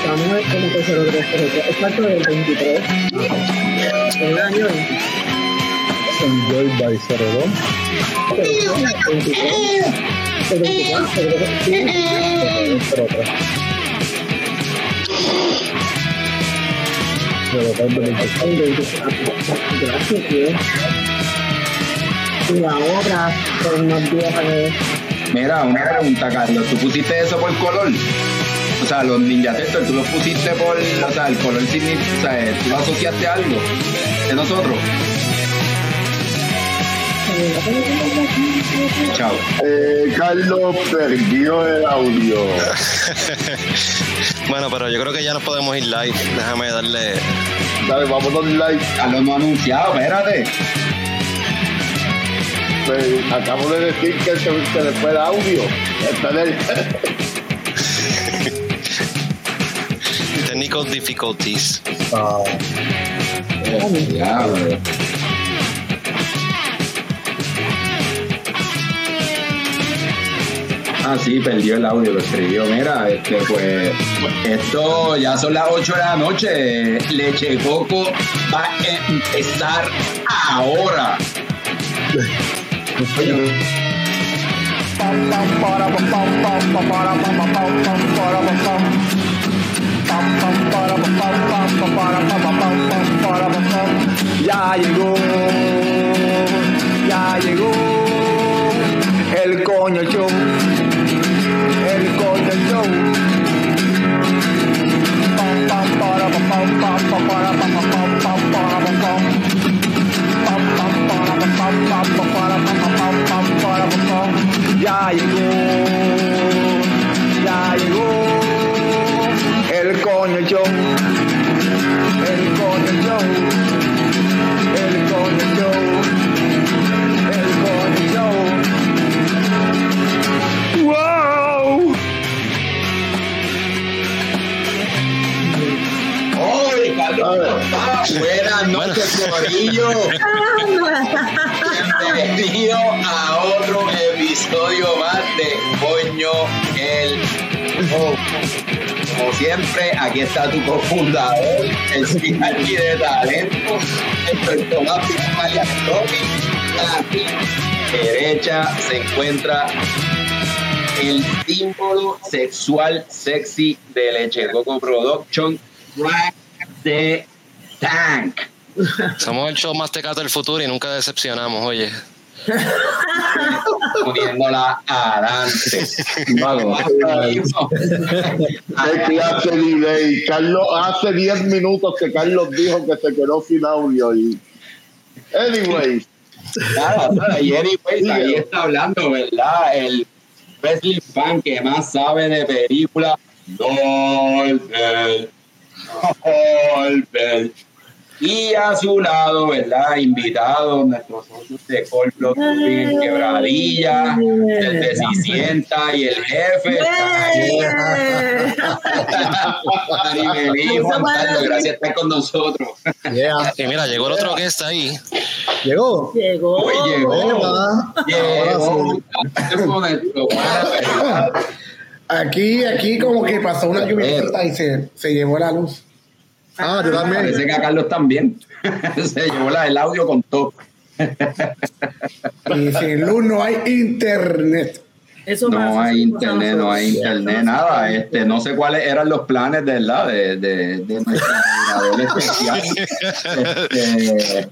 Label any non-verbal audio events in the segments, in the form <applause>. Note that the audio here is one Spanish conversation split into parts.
Estamos en el 0303. Es parte del 23. En el año 23. Enjoy by 02. 23. El 24. El 03. Gracias, tío. Otra, pues más vieja que Mira, una pregunta, Carlos. ¿Tú pusiste eso por color? O sea, los Ninja Turtles, ¿tú los pusiste por, o sea, el color significa, o sea, ¿tú lo asociaste a algo de nosotros? Chao. Eh, Carlos perdió el audio. <laughs> bueno, pero yo creo que ya nos podemos ir live. Déjame darle. Dale, vamos a darle like. Carlos no ha anunciado, espérate. Pues, acabo de decir que se, se le fue el audio. <laughs> Technical difficulties. Ah, Diablo. Ah, sí, perdió el audio, lo escribió. Mira, este, pues, esto ya son las 8 de la noche. Leche Coco va a empezar ahora. <laughs> Ya llegó, ya llegó el coño show, el coño show. Para, para, para, Ya llegó, ya llegó el coño show, el coño show. El coño show, el coño show. ¡Wow! ¡Oye, Carlos! Noches, Corillo. Bienvenido a otro episodio más de Coño el Show. Como siempre, aquí está tu cofundador, el Spinardi de talento, el Tomás Malia A derecha se encuentra el símbolo sexual sexy de Leche Coco Production, Rack de Tank. Somos el show más tecato del futuro y nunca decepcionamos, oye. <laughs> poniéndola adelante. ¿Qué clase de delay? Carlos, hace 10 minutos que Carlos dijo que se quedó sin audio. Y... Anyway, Nada, nada, y anyways, ahí está hablando, ¿verdad? El wrestling fan que más sabe de películas, Goldberg. Goldberg. Y a su lado, ¿verdad? Invitados, nuestros socios de Rubin, Quebradilla, el de Cicienta y el jefe. Maribelí, Juan Carlos, gracias por estar con nosotros. yeah. Y mira, llegó el otro que está ahí. Llegó. Llegó. Uy, llegó. Llegó. Para, <laughs> Aquí, aquí como que pasó una lluvia y se, se llevó la luz. Ah, yo también. Parece que a Carlos también. <laughs> Se llevó la, el audio con todo. Y sin luz no hay internet. Eso No hay internet, no hay internet, nada. Este, no sé cuáles eran los planes de la de, de, de nuestro moderador especial. Este,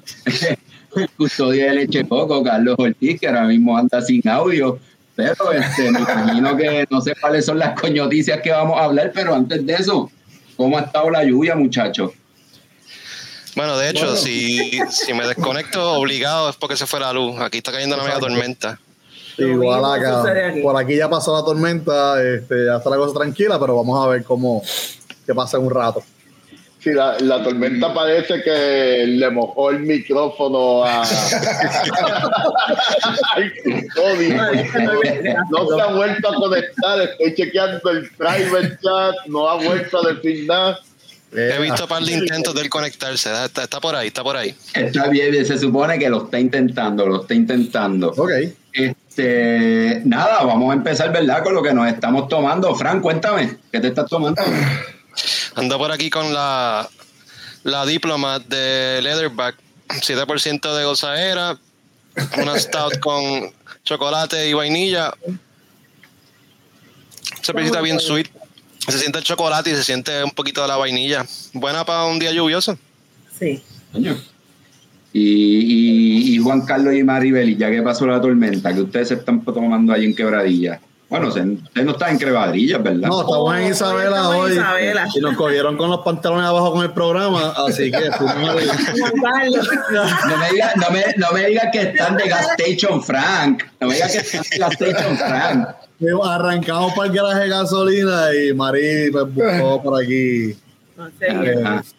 <laughs> el custodio de leche coco, Carlos Ortiz, que ahora mismo anda sin audio. Pero este, me imagino que no sé cuáles son las coñoticias que vamos a hablar, pero antes de eso, ¿cómo ha estado la lluvia, muchachos? Bueno, de hecho, si, si me desconecto obligado es porque se fue la luz. Aquí está cayendo una mega tormenta. Igual acá. Por aquí ya pasó la tormenta, este, ya está la cosa tranquila, pero vamos a ver cómo qué pasa en un rato. La, la tormenta parece que le mojó el micrófono a. <laughs> No se ha vuelto a conectar. Estoy chequeando el private chat. No ha vuelto a decir nada. He visto un par de intentos de él conectarse. Está, está por ahí, está por ahí. Está bien, se supone que lo está intentando, lo está intentando. Ok. Este, nada, vamos a empezar, ¿verdad? Con lo que nos estamos tomando. Fran, cuéntame, ¿qué te estás tomando? <laughs> Ando por aquí con la, la Diplomat de Leatherback, 7% de gozadera, una stout <laughs> con chocolate y vainilla. Se presenta bien sweet. Se siente el chocolate y se siente un poquito de la vainilla. Buena para un día lluvioso. Sí. Y, y, y Juan Carlos y Maribel, ya que pasó la tormenta, que ustedes se están tomando ahí en quebradilla. Bueno, ustedes no están en quebradillas, ¿verdad? No, estamos en Isabela Estamos en hoy. Isabela. Y nos cogieron con los pantalones abajo con el programa, así que. <laughs> No me digas no me, no me digas que están de Gas Station Frank. No me digas que están de Gas Station Frank. arrancamos para el garaje de gasolina y Mari pues, buscó por aquí No sé.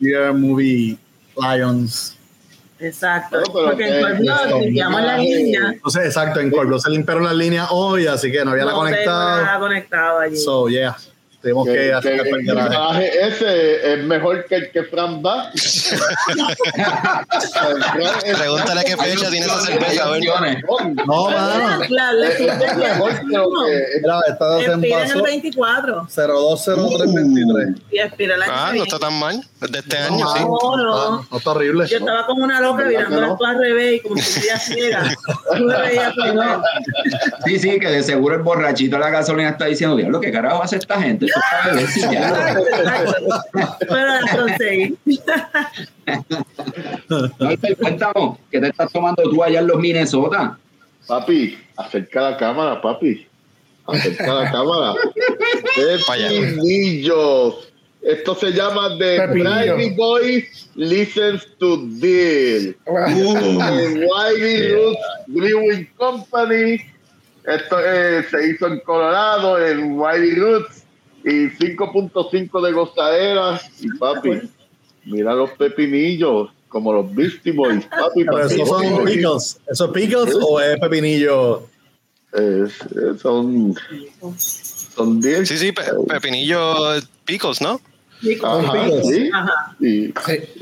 eh, Movie Lions. Exacto. No, pero Porque que- en Pueblo limpiamos la no. línea. Entonces, exacto, en Corpio se limpiaron las líneas hoy, así que no había la No tengo conectada. nada conectado allí. So, yeah. Tuvimos que, Que, hacer que el garaje ese es mejor que el que Fran va. Pregúntale qué fecha tiene esa cerveza. A ver. No, mano. Es mejor que lo que. Mira, esta se Expira en el envasó 24 020323. y expira el año Ah, no está tan mal. De este año, sí. No, no. No está horrible. Yo estaba como una loca ¿Verdad que mirando cosas al revés y como si estuviera ciega. <laughs> No me veía primero. Sí, sí, que de seguro el borrachito de la gasolina está diciendo, diablo, ¿qué carajo hace esta gente? <laughs> Ya". Pero la conseguí. Cuéntanos, ¿qué te estás tomando tú allá en los Minnesota? Papi, acerca la cámara, papi. Acerca la cámara. Pepinillos. Esto se llama The. Brady Boy Listens to Deal. The Wiley Roots Brewing Company. Esto eh, se hizo en Colorado, en Wiley Roots. Y 5.5 de gozadera. Y papi, mira los pepinillos, como los Beastie Boys. Papi, Pero papi, esos son pickles. ¿Eso es pickles o es pepinillo? Es- es- son son 10 Sí, sí, pe- pepinillo picos, ¿no? Ajá, pickles. sí. Ajá. Y,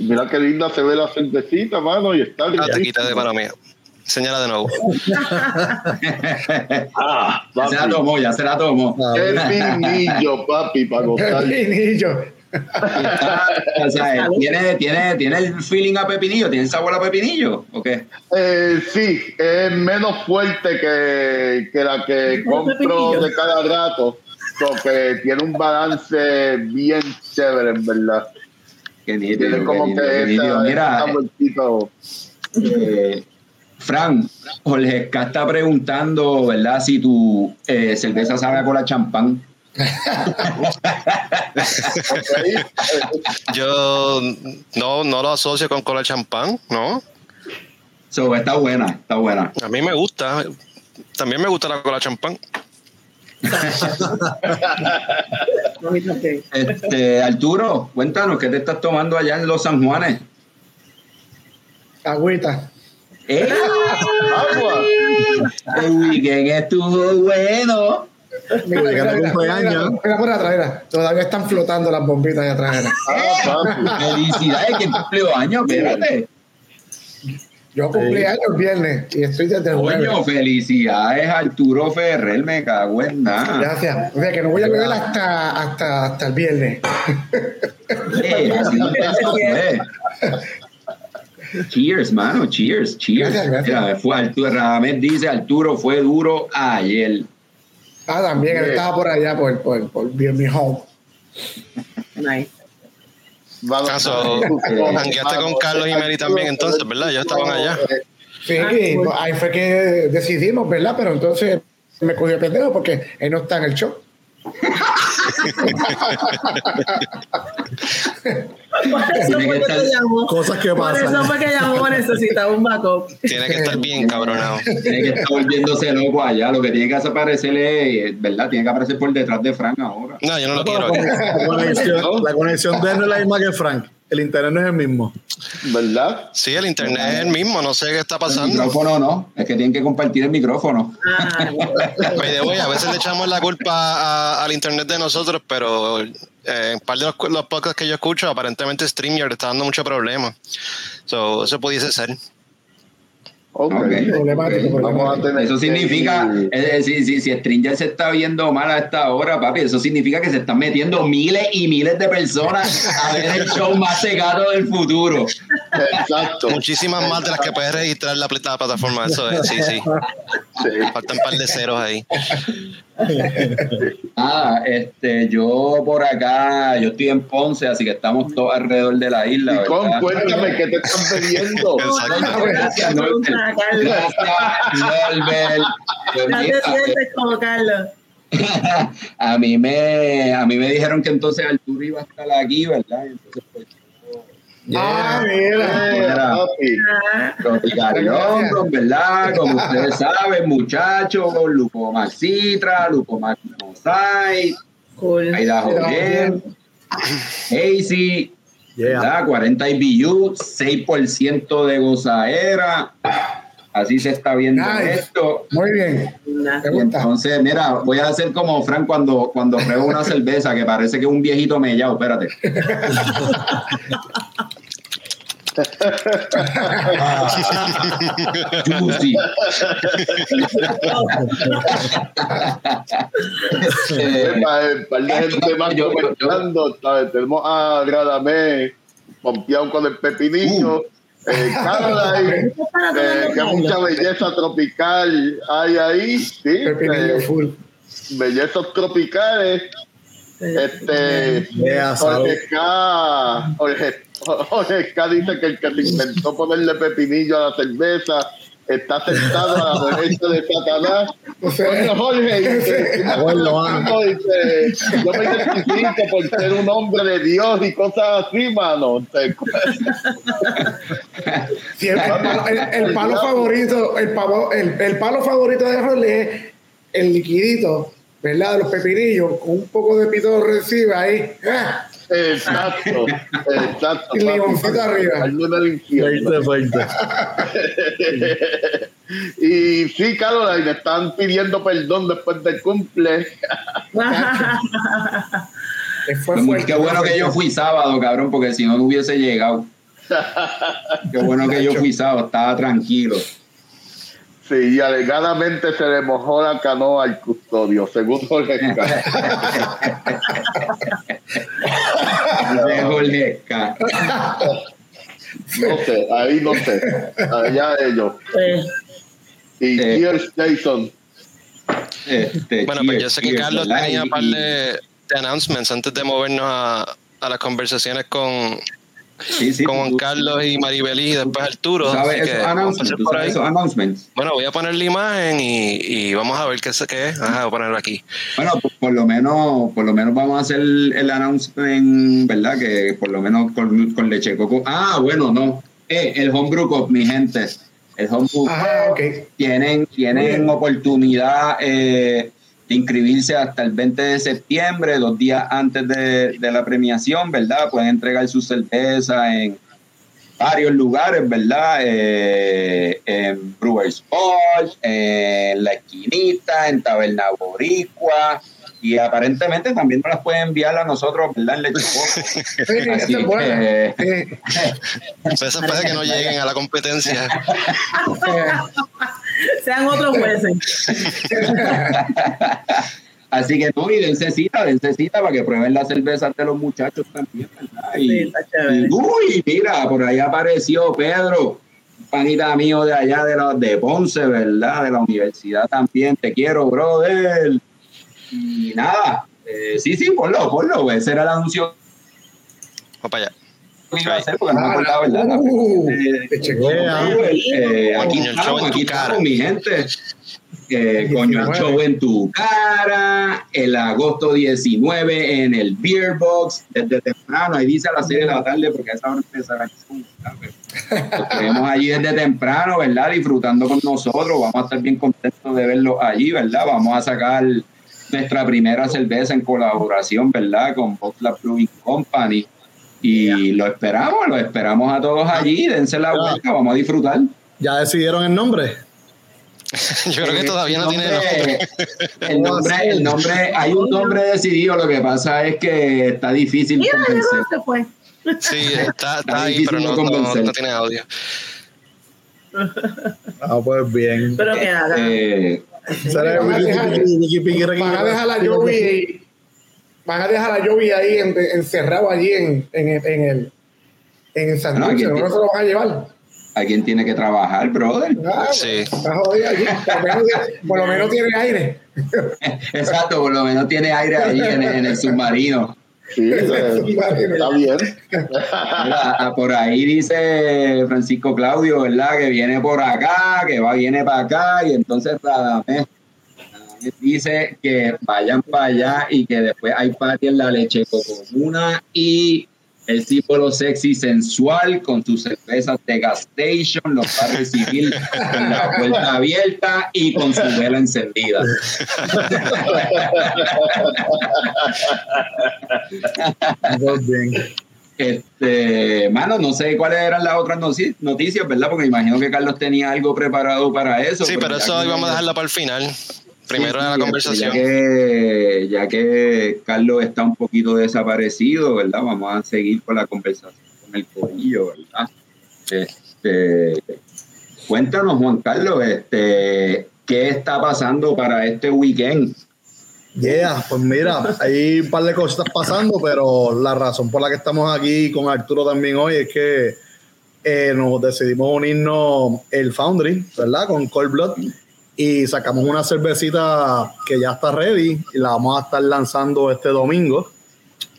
mira qué linda se ve la cervecita, mano, y está Ah, te riquísima. quita de mano mía. Señala de nuevo. <laughs> Ah, se la tomó, ya se la tomó. Qué pinillo, papi, para gozar. Pepinillo. O sea, ¿tiene, tiene, ¿tiene el feeling a pepinillo? ¿Tiene el sabor a pepinillo? ¿O qué? Eh, sí, es menos fuerte que, que la que compro de cada rato, porque tiene un balance bien chévere, en verdad. Qué nítido, Tiene qué como nítido, que qué nítido. esa, Mira, eh, Fran, Jorge Esca está preguntando, ¿verdad? Si tu eh, cerveza sabe a cola champán. <laughs> Yo no, no lo asocio con cola champán, ¿no? So, está buena, está buena. A mí me gusta. También me gusta la cola champán. Este, Arturo, cuéntanos, ¿qué te estás tomando allá en los San Juanes? Agüita. ¡Eh! <laughs> Agua. El weekend estuvo bueno. Mira, mira, que mira, cumpleaños. mira, mira por atrás, mira. Todavía están flotando las bombitas allá atrás. Ah, papi. Felicidades, que cumplió años, espérate. Yo cumplí años el viernes y estoy desde el jueves. Coño, felicidades, Arturo Ferrer, me cago en nada. Gracias. O sea que no voy a beber hasta, hasta, hasta el viernes. Eh, así no empezó. <laughs> Cheers, mano, cheers, cheers. Gracias, gracias. Mira, fue Arturo, Radamés dice, Arturo fue duro ayer. Ah, también, él Bien. estaba por allá, por, por, por mi home. Nice. Vamos. Ah, so, jangueaste con Carlos y Mary también entonces, ¿verdad? Ya estaban allá. Sí, Ah, pues, ahí fue que decidimos, ¿verdad? Pero entonces me cogió el pendejo porque él no está en el show. <laughs> Por eso estar-. Cosas que Por eso pasan. fue que llamó, necesitaba un backup. Tiene que estar bien cabronado. Tiene que estar volviéndose loco allá. Lo que tiene que hacer aparecerle, ¿verdad? Tiene que aparecer por detrás de Frank ahora. No, yo no lo quiero. La conexión, la conexión de él no es la misma que Frank. El internet no es el mismo. ¿Verdad? Sí, el internet es el mismo, no sé qué está El pasando. micrófono no, es que tienen que compartir el micrófono. Ah, a veces le echamos la culpa a- al internet de nosotros, pero eh, en par de los, los podcasts que yo escucho, aparentemente StreamYard está dando mucho problema. So, eso pudiese ser. Ok. Ok. Problemático, Vamos a tener Eso significa, eh, eh, si, si, si Stringer se está viendo mal a esta hora, papi, eso significa que se están metiendo miles y miles de personas a ver el show más secado del futuro. Exacto. Muchísimas más de las que puedes registrar la, pl- la plataforma. Eso es, sí, sí. Sí. Faltan un par de ceros ahí. <laughs> Ah, este, yo por acá, yo estoy en Ponce, así que estamos todos alrededor de la isla. Y cuéntame qué te están bebiendo. <laughs> Exacto. Gracias, Norbert. Gracias, Norbert. No te mira, sientes como Carlos. <laughs> a mí me a mí me dijeron que entonces Arturo iba a estar aquí, ¿verdad? Entonces pues Ah, mira. Papi. Ah, Tropical London, ¿verdad? Como ustedes saben, muchachos, Lupo Maxitra, Lupo Max Mosai, cool. Idaho Gem, Hazy, Yeah. ¿verdad? 40 IBU, 6% de gozaera. Así se está viendo Nice. esto. Muy bien. Y entonces, mira, voy a hacer como Frank cuando, cuando pruebo una cerveza que parece que es un viejito mellado. Espérate. <laughs> Juicy. Eh. Tenemos a Radamé pompeado con el pepinillo. <laughs> Eh, eh, que mucha belleza tropical hay ahí, sí. Pepinillo eh, full. bellezas tropicales. Este, Yeah. Jorge K. Jorge, Jorge K. dice que el que se inventó ponerle pepinillo a la cerveza está sentado a la derecha de Satanás. No sé. Coño, Jorge, dice, dice, yo me identifico por ser un hombre de Dios y cosas así, mano. Sí, el, palo, el- el <laughs> palo favorito, el, pavo- el, el palo favorito de Rolly es el liquidito, ¿verdad? De los pepinillos, con un poco de pito recibe ahí. ¡ah! Exacto, exacto. Y limoncito arriba. Fuerte, fuerte. <laughs> y sí, Caroline, están pidiendo perdón después del cumple. <laughs> Que fue fuerte. Qué bueno que yo fui sábado, cabrón, porque si no, no hubiese llegado. <laughs> Qué bueno que yo fui sábado, estaba tranquilo. Sí, y alegadamente se le mojó la canoa al custodio, según <laughs> Jorge. No sé, ahí no sé. Allá ellos. Pues, Y Eh. Jason. Este, Bueno, pues yo sé que Carlos tenía un par de, de announcements antes de movernos a, a las conversaciones con, sí, sí, con Juan tú- Carlos y Maribel y después Arturo. tú así ¿Sabes que esos vamos a announcements? empezar ¿Tú por sabes ahí. esos announcements? Bueno, voy a poner la imagen y, y vamos a ver qué es, qué es. Ajá, voy a ponerlo aquí. Bueno, por, por lo menos, por lo menos vamos a hacer el announcement, ¿verdad? Que por lo menos con, con leche coco. Ah, bueno, no. Eh, el Homebrew Cup, mi gente. El Homebrew Ajá, ok. tienen, tienen oportunidad eh, de inscribirse hasta el 20 de septiembre, dos días antes de, de la premiación, ¿verdad? Pueden entregar su cerveza en varios lugares, ¿verdad? Eh, en Brewer Sport, en La Esquinita, en Taberna Boricua, y aparentemente también nos las pueden enviar a nosotros, ¿verdad? En. <laughs> Sí, Así es que- Eh, Eso puede que no lleguen a la competencia. <laughs> <laughs> sean otros jueces. <laughs> Así que no, y dense cita, dense cita para que prueben las cervezas de los muchachos también, ¿verdad? Sí, Y, y, uy, mira, por ahí apareció Pedro, panita mío de allá de, la, de Ponce, ¿verdad? De la universidad también. Te quiero, brother. Y nada, eh, sí, sí, ponlo, ponlo. Ese era el anuncio Vamos para allá. Iba a hacer porque no me acordaba, ¿verdad? La Uh, eh, eh, aquí el show estamos, en aquí tu cara. estamos, mi gente. Eh, coño, el 19. show en tu cara, el agosto 19 en el Beer Box, desde temprano, ahí dice a las 6 de la tarde, porque a esa hora empezará tenemos allí desde temprano, ¿verdad? Disfrutando con nosotros, vamos a estar bien contentos de verlos allí, ¿verdad? Vamos a sacar nuestra primera cerveza en colaboración, ¿verdad? Con Boxlab Brewing Company. Y lo esperamos, lo esperamos a todos allí, dense la vuelta, vamos a disfrutar. ¿Ya decidieron el nombre? <laughs> Yo creo que Eh, todavía no el tiene nombre-. El nombre, el nombre, hay un nombre decidido, lo que pasa es que está difícil Mira, convencer. se fue. Sí, está, Está está ahí, difícil pero no, no- no tiene audio. Ah, pues bien. Pero que haga. Eh, Van a dejar a Joey, van a dejar a Joey ahí en- encerrado allí en, en, el- en el en el San No, no se lo van a llevar. alguien tiene que trabajar, brother. Ah, Sí. Está jodido allí. Por lo menos, por lo menos tiene aire. <laughs> Exacto, por lo menos tiene aire ahí en, en el submarino. Sí, eh, está bien. Mira, por ahí dice Francisco Claudio, ¿verdad? Que viene por acá, que va, viene para acá, y entonces Radamés dice que vayan para allá y que después hay party en la leche comuna y el símbolo sexy sensual con sus cervezas de gas station los va a recibir con la puerta abierta y con su vela encendida. Este, mano, no sé cuáles eran las otras noticias, ¿verdad? Porque imagino que Carlos tenía algo preparado para eso. Sí, pero eso que- íbamos a dejarlo para el final. Primero Sí, era la conversación. Ya que, ya que Carlos está un poquito desaparecido, ¿verdad? Vamos a seguir con la conversación con el corillo, ¿verdad? Este, cuéntanos, Juan Carlos, este, ¿qué está pasando para este weekend? Yeah, pues mira, hay un par de cosas pasando, pero la razón por la que estamos aquí con Arturo también hoy es que eh, nos decidimos unirnos el Foundry, ¿verdad? Con Cold Blood y sacamos una cervecita que ya está ready y la vamos a estar lanzando este domingo.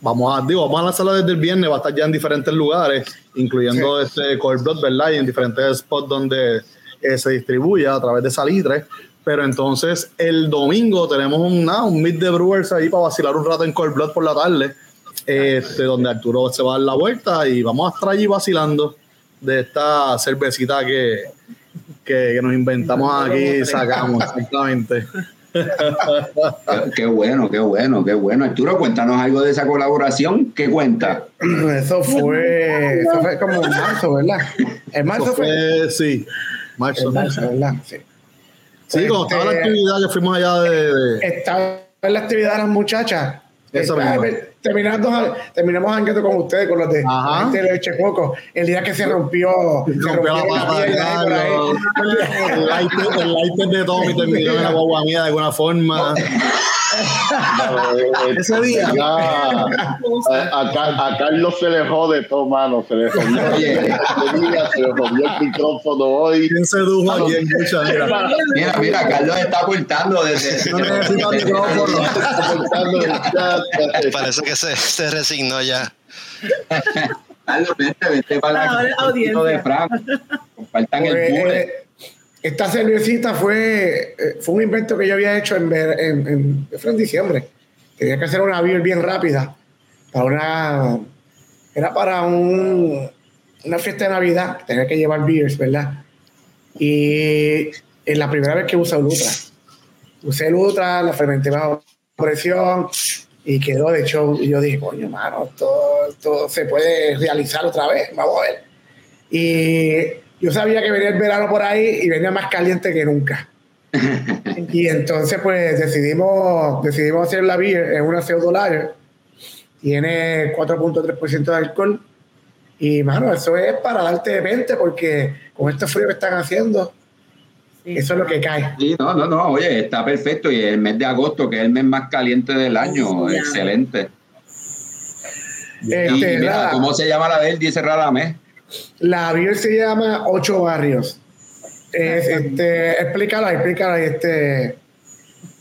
Vamos a, digo, vamos a lanzarla desde el viernes, va a estar ya en diferentes lugares, incluyendo este Cold Blood, ¿verdad? Y en diferentes spots donde eh, se distribuye a través de Salitre. Pero entonces el domingo tenemos un, un meet de Brewers ahí para vacilar un rato en Cold Blood por la tarde, este, donde Arturo se va a dar la vuelta y vamos a estar allí vacilando de esta cervecita que, que, que nos inventamos aquí y sacamos, exactamente. Qué, bueno, qué bueno, qué bueno. Arturo, cuéntanos algo de esa colaboración. ¿Qué cuenta? Eso fue, eso fue como en marzo, ¿verdad? En marzo Eso fue. fue, sí, marzo. En marzo, ¿verdad? Sí. Sí, cuando estaba la Este, actividad que fuimos allá de, de- Estaba en la actividad de las muchachas. Eso mismo. terminando, terminamos jangueando con ustedes, con los de, gente de el día que se rompió, se rompió la. Carlos. El lighter- el lighter de Tommy terminó en la guagua mía de alguna forma. <laughs> Ese día. Ya, a, a a Carlos se le jode todo, mano. Se le jodió, <laughs> Oye. ese día, se le jodió el micrófono hoy. ¿Quién sedujo a quién? Mira. Mira, mira, Carlos está aportando desde. No necesito micrófono. Parece que se, se resignó ya. Carlos, vente, vente para Ahora la audiencia. de Frank. Compartan el Pues, bullet. Esta cervecita fue, eh, fue un invento que yo había hecho en, en, en- en diciembre. Tenía que hacer una beer bien rápida. Para una, era para un, una fiesta de Navidad. Tenía que llevar beers, ¿verdad? Y es la primera vez que usé el Ultra. Usé el Ultra, la fermenté bajo presión y quedó de show. Y yo dije, coño, mano, todo, todo se puede realizar otra vez. Vamos a ver. Y yo sabía que venía el verano por ahí y venía más caliente que nunca. <laughs> y entonces pues decidimos, decidimos hacer la beer en una pseudo lager. Tiene 4.3% de alcohol. Y mano, eso es para darte 20 porque con este frío que están haciendo, eso es lo que cae. Sí, no, no, no, oye, está perfecto. Y el mes de agosto, que es el mes más caliente del año, excelente. Y Este, mira, ¿cómo se llama la de él? Dice Radamés. La beer se llama Ocho Barrios. Es, este, explícala, explícala, este,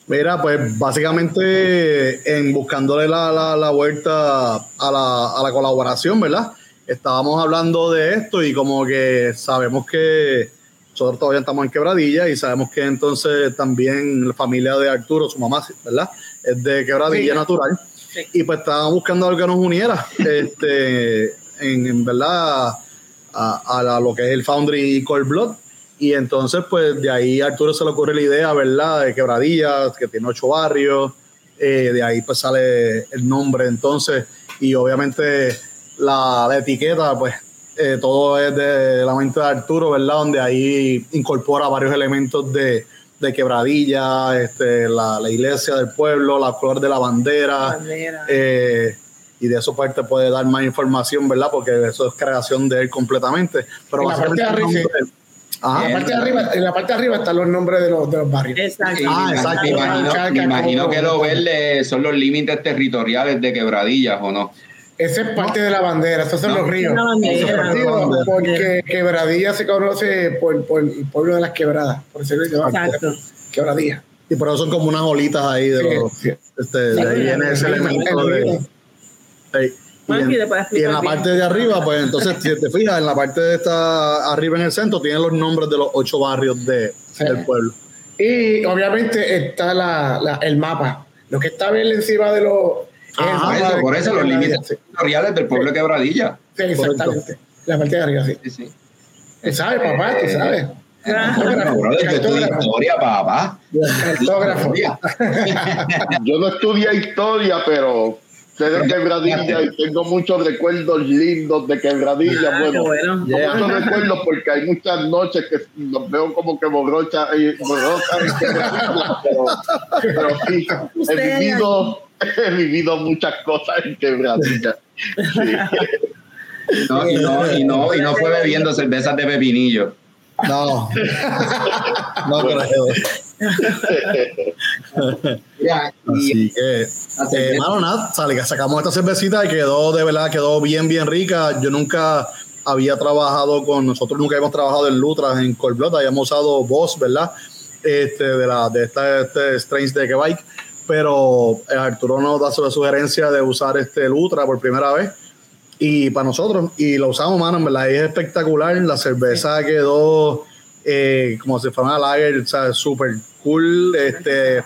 Mira, pues básicamente en buscándole la, la, la vuelta a la, a la colaboración, ¿verdad? Estábamos hablando de esto y como que sabemos que nosotros todavía estamos en quebradilla y sabemos que entonces también la familia de Arturo, su mamá, ¿verdad? Es de quebradilla Sí. natural. Y pues estábamos buscando algo que nos uniera, <laughs> este, en, en verdad, a, a la- lo que es el Foundry y Cold Blood. Y entonces, pues de ahí a Arturo se le ocurre la idea, ¿verdad? De Quebradillas, que tiene ocho barrios. eh, de ahí pues sale el nombre entonces. Y obviamente la, la etiqueta, pues eh, todo es de la mente de Arturo, ¿verdad? Donde ahí incorpora varios elementos de, de quebradilla, este, la, la iglesia del pueblo, la color de la bandera. Bandera. eh, y de eso pues te puede dar más información, ¿verdad? Porque eso es creación de él completamente. Pero En la parte de arriba, Ajá. En la parte de arriba, en la parte de arriba están los nombres de los, de los barrios. Exacto. Ah, me exacto. imagino- Me imagino, me imagino que lo verde son los límites territoriales de quebradillas, ¿o no? Esa es parte de la bandera, esos son No. los ríos. Bandera. Digo, porque Quebradilla se conoce por, por el pueblo de las quebradas, por eso Exacto. Quebradilla. Y por eso son como unas olitas ahí de Sí, los. sí. Este, de ahí viene ese elemento de. Y en, después y en la parte de arriba, pues entonces, si te fijas, en la parte de esta arriba en el centro, tienen los nombres de los ocho barrios de, Sí. del pueblo. Y obviamente está la, la- el mapa. Lo que está bien encima de los. Ajá, eso, de por eso los límites territoriales del pueblo de quebradilla. sí, exactamente. La parte de arriba, sí. Sí, sí. Tú sabes, papá, tú sabes. Yo estudio Cartógrafo. historia, papá. <laughs> Yo no estudié historia, pero sé de quebradilla y tengo muchos recuerdos lindos de quebradilla. Ah, bueno, bueno. Yeah. muchos recuerdos porque hay muchas noches que los veo como que borrocha y pero, pero sí, he vivido, <laughs> he vivido muchas cosas en quebradilla. <laughs> No, y, no, y, no, y no fue bebiendo cervezas de pepinillo. No. no creo. Ya, y Así que, eh, mano, nada, sale, sacamos esta cervecita y quedó, de verdad, quedó bien, bien rica. Yo nunca había trabajado con, nosotros nunca habíamos trabajado en Lutras, en Colblot, habíamos usado Boss, ¿verdad? Este, de la, de esta, este Strange de Bike, pero eh, Arturo nos da su sugerencia de usar este Lutra por primera vez. Y para nosotros, y lo usamos, mano, en verdad, es espectacular. La cerveza quedó eh, como si fuera una lager, o sea, súper cool. Este,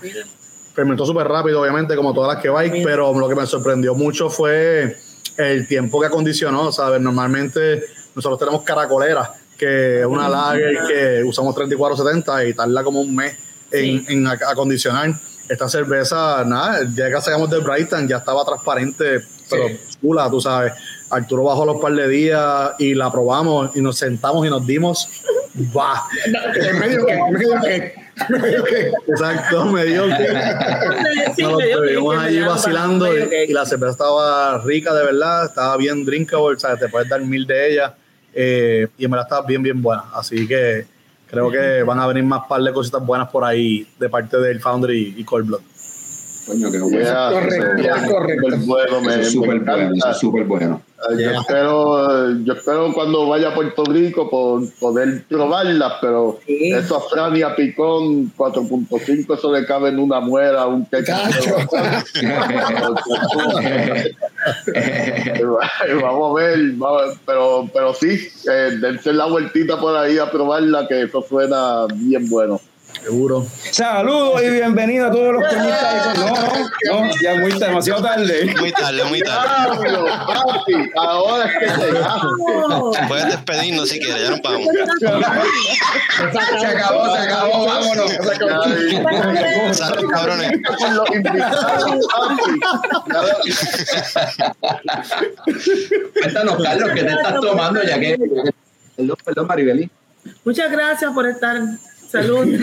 fermentó súper rápido, obviamente, como todas las que bike, pero lo que me sorprendió mucho fue el tiempo que acondicionó, ¿sabes? Normalmente nosotros tenemos caracolera, que es una lager que usamos 3470 y tarda como un mes en, en ac- acondicionar. Esta cerveza, nada, día que sacamos de Brighton ya estaba transparente, pero chula, tú sabes. Arturo bajó los par de días y la probamos y nos sentamos y nos dimos, va. En medio que, en medio que, medio que. Exacto, me dio que Sí, nos me dio lo que- estuvimos que allí vacilando y, y la cerveza estaba rica de verdad, estaba bien drinkable, o sea, te puedes dar mil de ellas eh, y en verdad estaba bien, bien buena. Así que creo que van a venir más par de cositas buenas por ahí de parte del Foundry y Cold Blood. Coño, qué bueno. Yeah, Correcto, eso- correcto. súper bueno, Eso me, es súper bueno, encanta. eso es súper bueno. Eh, Yo, Yeah. espero, yo espero cuando vaya a Puerto Rico por poder probarlas, pero Sí. eso a Frania Picón 4.5, eso le cabe en una muela, un Cacho. <laughs> vamos a ver, vamos a ver, pero, pero sí, eh, dense la vueltita por ahí a probarla, que eso suena bien bueno. Seguro. Saludos y bienvenidos a todos los coñistas. No, <laughs> no, no, ya muy demasiado tarde. Muy tarde, muy tarde. Ahora es que. Oh, Puedes despedirnos si quieres, ya nos vamos. Se acabó, se acabó, vámonos. Ya, Salud, cabrones. con los invitados, papi. Cuéntanos, Carlos, ¿qué te estás tomando? Ya que. Perdón, perdón, Maribeli. Muchas gracias por estar. Salud. <laughs> <laughs>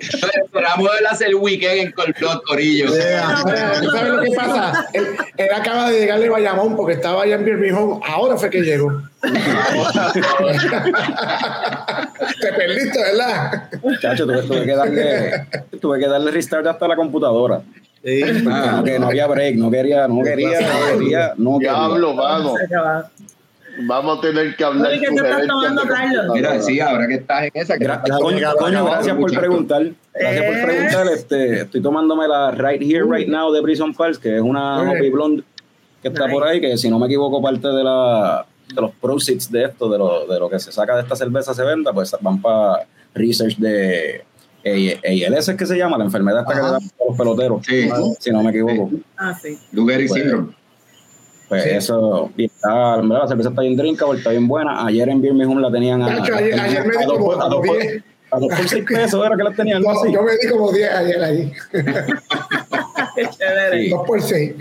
Esperamos el hacer el weekend en Colplot, Corillo. ¿Tú sabes lo que pasa? Él, él acaba de llegar de Bayamón porque estaba allá en Birmingham. Ahora fue que llegó. <laughs> Te perdiste, ¿verdad? Chacho, tuve, tuve que darle, tuve que darle restart hasta la computadora. Sí. Ah, que no había break, no quería, no quería, no quería, no quería. Diablo, vamos. Se acaba. Vamos a tener que hablar. ¿qué te estás tomando, de Carlos? Mira, sí, ahora que estás en esa. Gra- coño, coño, gracias por preguntar. Gracias por Eh. preguntar. Este, estoy tomándome la Right Here, Right Now de Prison Pals, que es una. Hoppy Blonde que está por ahí, que si no me equivoco, parte de la de los proceeds de esto, de lo, de lo que se saca de esta cerveza se venda, pues van para research de ALS, es que se llama, la enfermedad esta que le dan los peloteros, Sí. si no me equivoco. Ah, sí. Lou Gehrig Pues. Pues eso, y está, verdad, la cerveza está bien drinkable, está bien buena. Ayer en Birmingham la tenían a, Chacho, ayer- ayer me di a dos como- por- a dos por- 10. a dos por seis <laughs> pesos, era que las tenían, No, así. yo me di como 10 ayer ahí. <laughs> Qué chévere. Sí. 2 por 6.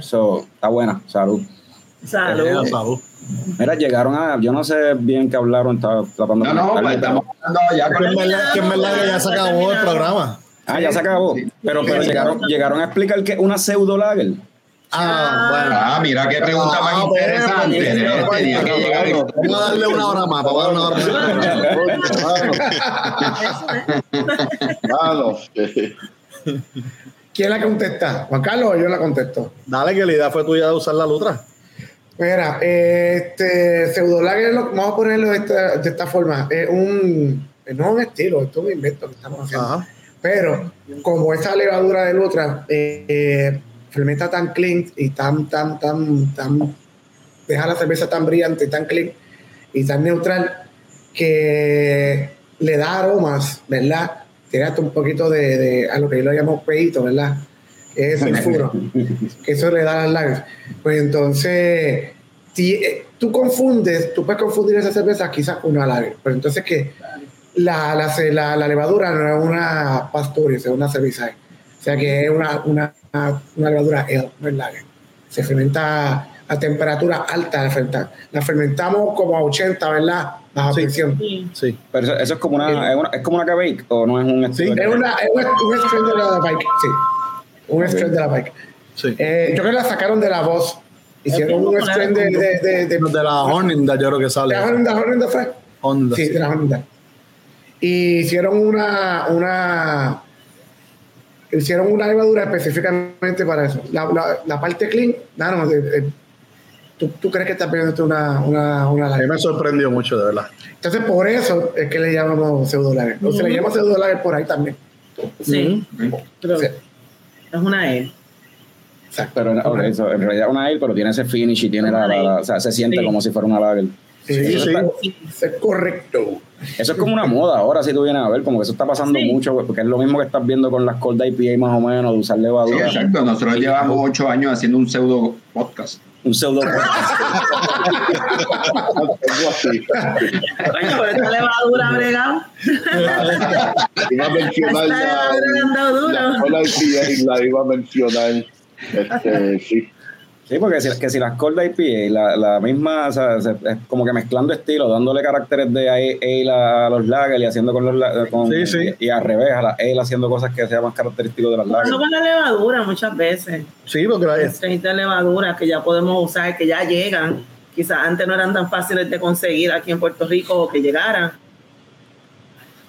So, está buena, salud. Salud. Salud. Mira, llegaron a. Yo no sé bien qué hablaron. Estaba tratando No, de no, pues pero- estamos hablando ya Que en verdad, que ya se acabó el programa. Ah, ya se acabó. Pero, pero llegaron, llegaron a explicar que una pseudo lager. Ah, bueno. Ah, mira qué pregunta Ah, más bueno, interesante. pues, ¿eh? Tenía que llegar. Vamos a darle una hora más, vamos a darle una hora más. Mano, ¿Quién la contesta? ¿Juan Carlos o yo la contesto? Dale, que la idea fue tuya de usar la lutra. Mira, este pseudolager, lo- vamos a ponerlo de esta, de esta forma. Es un, no es un estilo, esto es un invento que estamos haciendo. Ajá. Pero como esta levadura de Lutra eh, eh, fermenta tan clean y tan, tan, tan, tan, deja la cerveza tan brillante, tan clean y tan neutral que le da aromas, ¿verdad? Tiene hasta un poquito de, de- a lo que yo lo llamo peito, ¿verdad? Que es sulfuro, <laughs> que eso le da las lagers. Pues entonces, si, eh, tú confundes, tú puedes confundir esa cerveza quizás con una lager, pero entonces que la, la, la, la levadura no es una Pastoris, es una cerveza. O sea que es una, una, una levadura ale, no es lager. Se fermenta a temperatura alta. La, fermenta- la fermentamos como a 80, ¿verdad? Bajo Sí. presión. Sí. Sí. Pero eso, eso es como una, es una, es como una o no es un de Es, una, es un, un de la Bike, sí. Un strain de la Bike. Sí. Eh, yo creo que la sacaron de la voz. Hicieron un strain de, de, de, de, De la Horninda, yo creo que de sale. la Honda, Honda fue. Honda. Sí, de la Honda. Y hicieron una, una hicieron una levadura específicamente para eso. La, la, la parte clean, no, no, de- de- ¿tú, tú crees que estás pidiendo una, una, una A mí me sorprendió mucho, de verdad. Entonces, por eso es que le llamamos pseudo lager. O se le llama pseudo lager por ahí también. Sí, pero Sí, es una E. exacto. Pero ok, eso, en realidad es una ale, pero tiene ese finish y tiene la, la- la- o sea, se siente Sí. como si fuera una lager. Sí, Sí, eso sí. está- es correcto. Eso es como una moda ahora, si tú vienes a ver, como que eso está pasando Sí. mucho, porque es lo mismo que estás viendo con las cold IPA más o menos, de usar Sí, levadura. exacto. Nosotros llevamos ocho años haciendo un pseudo podcast. un pseudo por esta levadura bregado. <laughs> Iba a mencionar Esta la, la Cola IPA y la iba a mencionar. Este, sí. Sí, porque si, que si las cold IPA, la, la misma, o sea, se- es como que mezclando estilos, dándole caracteres de ale a los lager y haciendo con los la- con, Sí, sí. Y, al revés, a la ale haciendo cosas que sean más característicos de las lager. No con la levadura muchas veces. Sí, porque la- Strains de levadura que ya podemos usar, que ya llegan. Quizás antes no eran tan fáciles de conseguir aquí en Puerto Rico o que llegaran.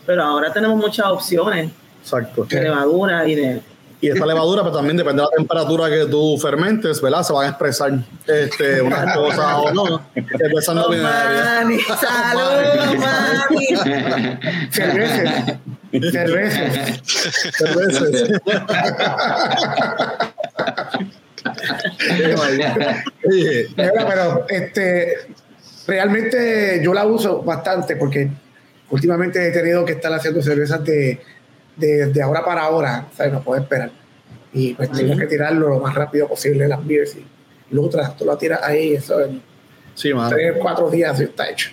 Pero ahora tenemos muchas opciones exacto. de levadura y de. Y esta levadura, pues también depende de la temperatura que tú fermentes, ¿verdad? Se van a expresar este, unas cosas o no. Cervezas no Oh, mani, <laughs> salud, mani. Cervezas. Cervezas. Cervezas. Mira, pero este, realmente yo la uso bastante porque últimamente he tenido que estar haciendo cervezas de, de, de ahora para ahora, ¿sabes? No puedo esperar. Y pues tengo que tirarlo lo más rápido posible las beers y lo otras, tú lo tiras ahí, eso en Sí, tres, cuatro días ya está hecho.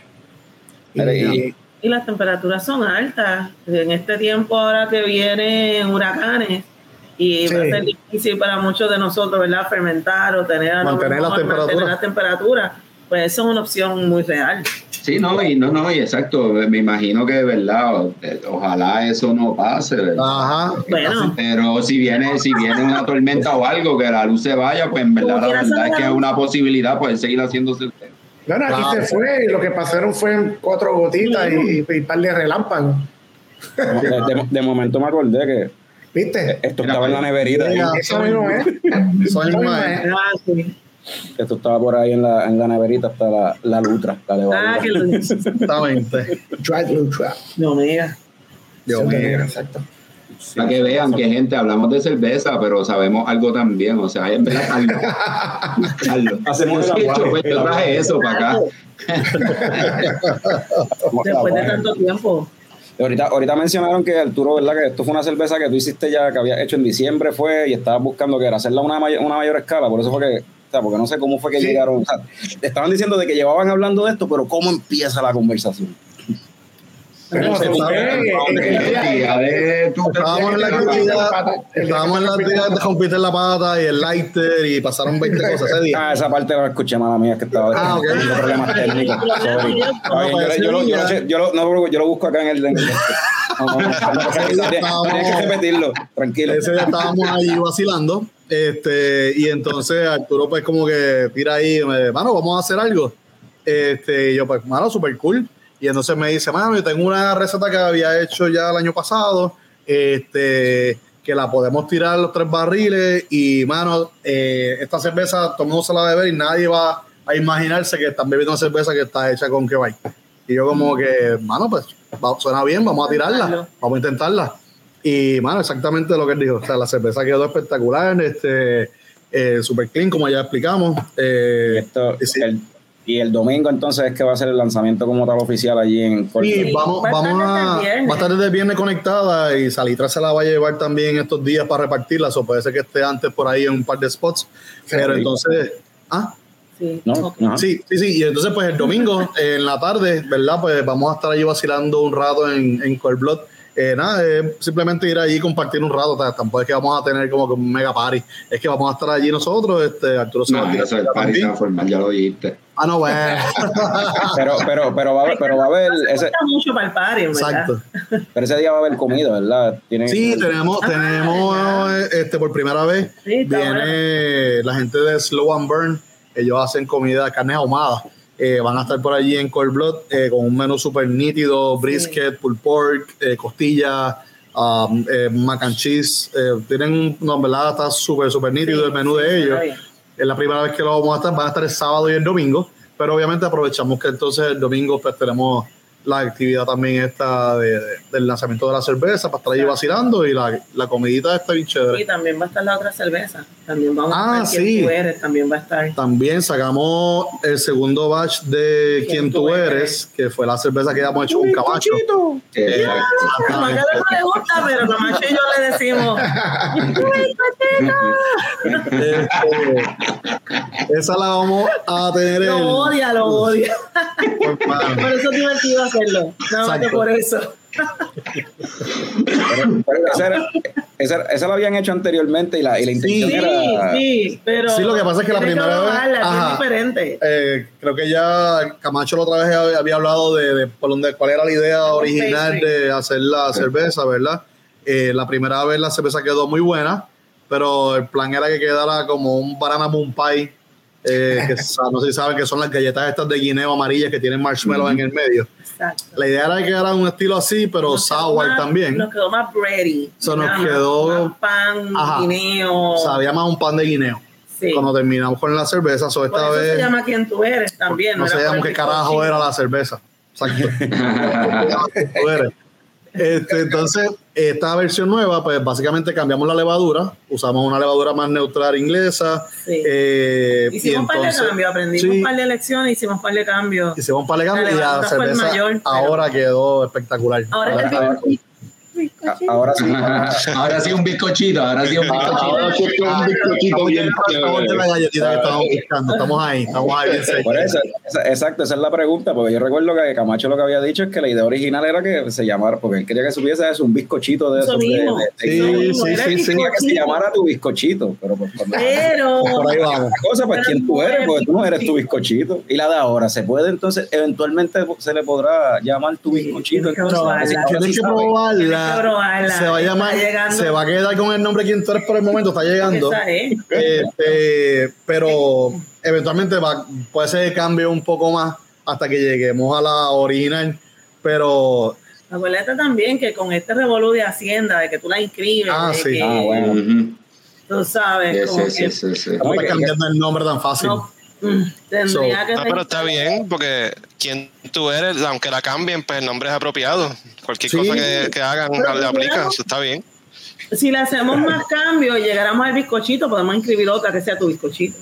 Y, y- Y las temperaturas son altas. En este tiempo ahora que vienen huracanes y va a Sí. ser difícil para muchos de nosotros, ¿verdad? Fermentar o tener Mantener las temperaturas. mantener las temperaturas. Pues eso es una opción muy real. Sí, no, y no, no, y exacto. Me imagino que, ¿verdad? O- eh, Ojalá eso no pase, ¿verdad? Ajá. Bueno, Pero si viene, si viene una tormenta o algo, que la luz se vaya, pues en verdad la verdad es que es una posibilidad poder seguir haciéndose el tema. Bueno, aquí se fue y lo que pasaron fue cuatro gotitas y, y un par de relámpagos. De, de- de momento me acordé que ¿Viste? esto estaba en la neverita, Mira. Eso mismo es. Eso esto estaba por ahí en la, en la neverita hasta la, la lutra, la. Ah, que lo Exactamente. Dry Lutra. No digas. Dios mío. Exacto. Para que vean que gente, hablamos de cerveza, pero sabemos algo también. O sea, en verdad, Carlos. <laughs> Carlos. Hacemos yo, pues, yo traje eso para acá. Después de tanto tiempo. Ahorita, ahorita mencionaron que Arturo, ¿verdad? Que esto fue una cerveza que tú hiciste ya, que habías hecho en diciembre, fue, y estabas buscando que era hacerla a una, una mayor escala, por eso fue que, o sea, porque no sé cómo fue que Sí. llegaron, o sea, estaban diciendo de que llevaban hablando de esto, pero ¿cómo empieza la conversación? Estábamos- eh, eh, en la actividad, estábamos en la actividad de computer la pata y el lighter y pasaron 20 cosas ese día. Ah, esa parte no la escuché, mala mía, es que estaba Ah, ok. teniendo problemas técnicos. Sorry. Yo, lo- busco acá en el. tienes que repetirlo, tranquilo. Ese día estábamos ahí vacilando. Este, y entonces Arturo, pues, como que tira ahí, me, mano, vamos a hacer algo. Este, y yo, pues, mano, super cool. Y entonces me dice, mano, yo tengo una receta que había hecho ya el año pasado, este, que la podemos tirar los tres barriles. Y, mano, eh, esta cerveza, todo el mundo se la va a beber y nadie va a imaginarse que están bebiendo una cerveza que está hecha con Kebab. Y yo, como que, mano, pues, va- suena bien, vamos a tirarla, vamos a intentarla. Y, mano, exactamente lo que él dijo. O sea, la cerveza quedó espectacular, este, eh, super clean, como ya explicamos. Y, Eh, esto, y sí. el, y el domingo entonces es que va a ser el lanzamiento como tal oficial allí en Corpus. y vamos, vamos a, va a estar desde el viernes conectada y Salitra se la va a llevar también estos días para repartirla. O puede ser que esté antes por ahí en un par de spots. Pero entonces, ah, Sí. Sí, sí, sí. Y entonces, pues el domingo en la tarde, ¿verdad? Pues vamos a estar allí vacilando un rato en, en Cold Blood. Eh, nada, es simplemente ir allí y compartir un rato. tampoco es que vamos a tener como que un mega party. Es que vamos a estar allí nosotros. Este, Arturo se No, eso es el party también. tan formal, ya lo dijiste. Ah, no, bueno. <laughs> Pero, pero, pero, va a haber, pero va a haber, ese, mucho para el party, ¿verdad? Exacto. pero ese día va a haber comida, ¿verdad? Sí, tenemos, Ah, tenemos este, por primera vez, Sí, viene la gente de Slow and Burn. Ellos hacen comida, carne ahumada. Eh, van a estar por allí en Cold Blood eh, con un menú súper nítido, brisket, pulled pork, eh, costilla, um, eh, mac and cheese. Eh, tienen, un- no, en verdad está súper, súper nítido el menú Sí, de sí, ellos. Es la primera vez que lo vamos a estar, van a estar el sábado y el domingo, pero obviamente aprovechamos que entonces el domingo pues tenemos la actividad también esta de- de- del lanzamiento de la cerveza para estar ahí vacilando y la, la comidita está bien Y chévere. también va a estar la otra cerveza. También vamos Ah, a ver quién sí. tú eres, también va a estar. También sacamos el segundo batch de Quién tú eres, que fue la cerveza que habíamos hecho con Camacho. Exacto. A Magdalena no le gusta, pero Camacho y yo le decimos. Este, esa la vamos a tener Lo el, odia, lo odia. Hermano. Por eso es divertido hacerlo. Nada más que por eso. Pero, pero esa, era- esa, esa la habían hecho anteriormente y la, y la intención Sí, era. sí, pero. Sí, lo que pasa es que la primera vez- probarla, es ajá. diferente. Eh, creo que ya Camacho la otra vez había- había hablado de, de por dónde- cuál era la idea original pastry. de hacer la cerveza, ¿verdad? Eh, la primera vez la cerveza quedó muy buena, pero el plan era que quedara como un banana moon pie, eh, que no sé si saben que son las galletas estas de guineo amarillas que tienen marshmallow en el medio. Exacto. La idea era que quedara un estilo así, pero Nos sour más- también. Nos quedó más bready. Eso nos más, quedó- Más pan, Ajá. guineo. Sabía más un pan de guineo. Sí. Cuando terminamos con la cerveza, so esta eso vez se llama quien tú eres también. no era por sabíamos qué carajo era la cerveza. Exacto. <laughs> Tú eres. Este, entonces, esta versión nueva, pues básicamente cambiamos la levadura, usamos una levadura más neutral inglesa. Sí. eh, y Hicimos un par de cambios, aprendimos sí, un par de lecciones, hicimos un par de cambios. Hicimos un par de cambios La y la cerveza mayor, pero- ahora quedó espectacular. Ahora es el Ahora- bizcochito. Ahora sí. <laughs> Ahora sí un bizcochito, ahora sí un bizcochito. Ahora sí un bizcochito bien estamos de la chévere. galletita que estábamos buscando. Estamos ahí, estamos ahí bien exacto, esa es la pregunta, porque yo recuerdo que Camacho lo que había dicho es que la idea original era que se llamara, porque él quería que supiese eso, un bizcochito de Eso Sí, sí, sí, sí. Que se llamara tu bizcochito, pero pues, Pero. <laughs> Por ahí vamos. cosa, pues Pero quién tú eres, porque tú no eres tu bizcochito. Y la de ahora, ¿se puede entonces, eventualmente se le podrá llamar tu bizcochito? tienes que probarla. Se va a llamar, Está llegando. se va a quedar con el nombre quien tú eres por el momento, está llegando. Este, pero eventualmente va, puede ser que cambie un poco más hasta que lleguemos a la original. Pero Acuérdate también que con este revolú de Hacienda, de que tú la inscribes, Ah, de sí. que Ah, bueno. Tú sabes, Sí, sí, sí, sí, sí. no está que- cambiando el nombre tan fácil. no, mm, tendría que Ah, pero está bien, porque quien tú eres, aunque la cambien, pues el nombre es apropiado. Cualquier Sí. cosa que, que hagan Pero le aplica, eso está bien. Si le hacemos más <laughs> cambios y llegáramos al bizcochito, podemos inscribir otra que sea tu bizcochito.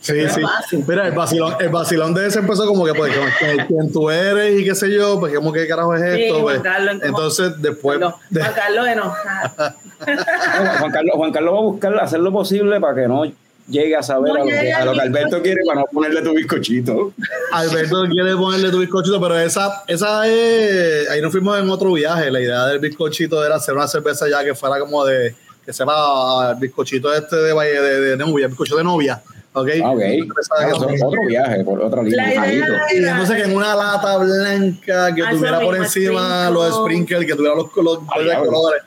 Sí, sí. fácil. Mira, el vacilón, el vacilón de ese empezó como que, pues, quién tú eres y qué sé yo, pues, como que carajo es Sí, esto. Juan pues. Entonces, después. De- Juan Carlos enojado. No, <laughs> Juan, Carlos, Juan Carlos va a buscar hacer lo posible para que no llegue a saber No a lo, que, a lo que al Alberto quiere para no ponerle tu bizcochito. Alberto quiere ponerle tu bizcochito, pero esa, esa es. Ahí nos fuimos en otro viaje. La idea del bizcochito era hacer una cerveza ya que fuera como de. Que sepa el bizcochito este de, valle- de, de novia, bizcocho de novia. ¿Ok? Ah, ok. Cerveza de- Eso es otro viaje, por otra línea. Y entonces que en una lata blanca que Ah, tuviera por encima los sprinkles, que tuviera los, los, colores.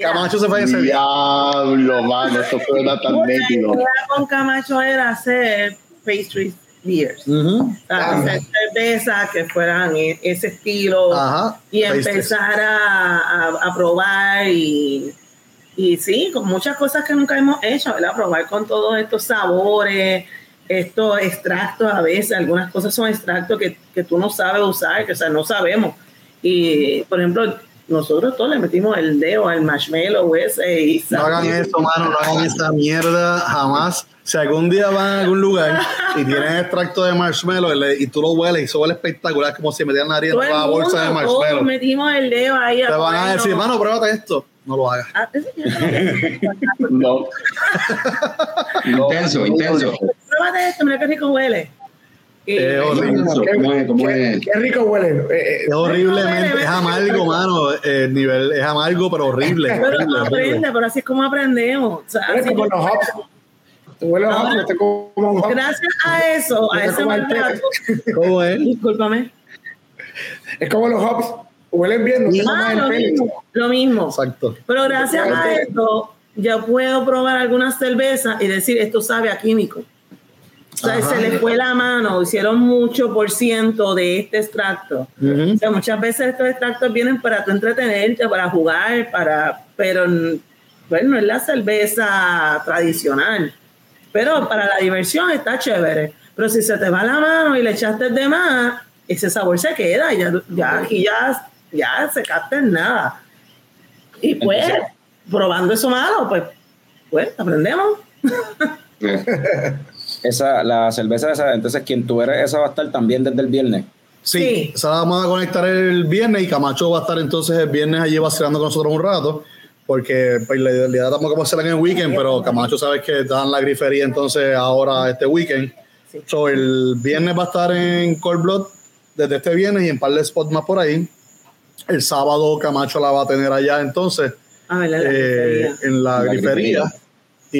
Camacho se fue ese. Diablo, mano, eso suena tan Porque nítido. La idea con Camacho era hacer pastry beers. Ujú. O sea, hacer cervezas que fueran e- ese estilo Ajá. y Pastries. empezar a, a- a probar y, y sí, con muchas cosas que nunca hemos hecho, ¿verdad? Probar con todos estos sabores, estos extractos a veces, algunas cosas son extractos que, que tú no sabes usar, que o sea, no sabemos. Y, por ejemplo, nosotros todos le metimos el dedo al marshmallow ese y No hagan eso, mano, no hagan esa mierda jamás. Si algún día van a algún lugar y tienen extracto de marshmallow y, tú lo hueles y eso huele espectacular, como si metieran la todo en el la bolsa de marshmallow. metimos el dedo ahí. Te van a decir, mano, pruébate esto. No lo hagas. Ah, no. <laughs> Intenso, intenso. Pruébate esto, mira qué rico huele. Horrible. ¿Cómo es? ¿Cómo es? Qué rico huele. Eh, eh, Es horriblemente, es amargo, mano. El nivel es amargo, pero horrible. Pero horrible, no horrible. pero así es como aprendemos. O sea, huele así como los hops. Tú hueles los hops, te como un hop. gracias a eso, a Huele ese como al maltrato, ¿Cómo es? discúlpame. Es como los hops. Huelen bien, no Ah, el lo mismo, lo mismo. Exacto. Pero gracias a esto, yo puedo probar algunas cervezas y decir, esto sabe a químico. O sea, Ajá. se le fue la mano, hicieron mucho por ciento de este extracto. Ujú. O sea, muchas veces estos extractos vienen para tu entretenerte, para jugar, para, pero bueno, no es la cerveza tradicional. Pero para la diversión está chévere. Pero si se te va la mano y le echaste de más, ese sabor se queda. y Ya, ya aquí ya, ya se capta en nada. Y pues, Entonces- probando eso malo, pues, pues aprendemos. <laughs> Esa, la cerveza esa, entonces quien tú eres, esa va a estar también desde el viernes. Sí, Sí. esa la vamos a conectar el viernes y Camacho va a estar entonces el viernes allí vacilando con nosotros un rato. Porque pues, la idea tampoco hacerla en el weekend, pero Camacho sabes que dan la grifería entonces ahora este weekend. Sí. So, el viernes va a estar en Cold Blood desde este viernes y en par de spots más por ahí. El sábado Camacho la va a tener allá entonces A ver, la eh, grifería. en la, La grifería. grifería.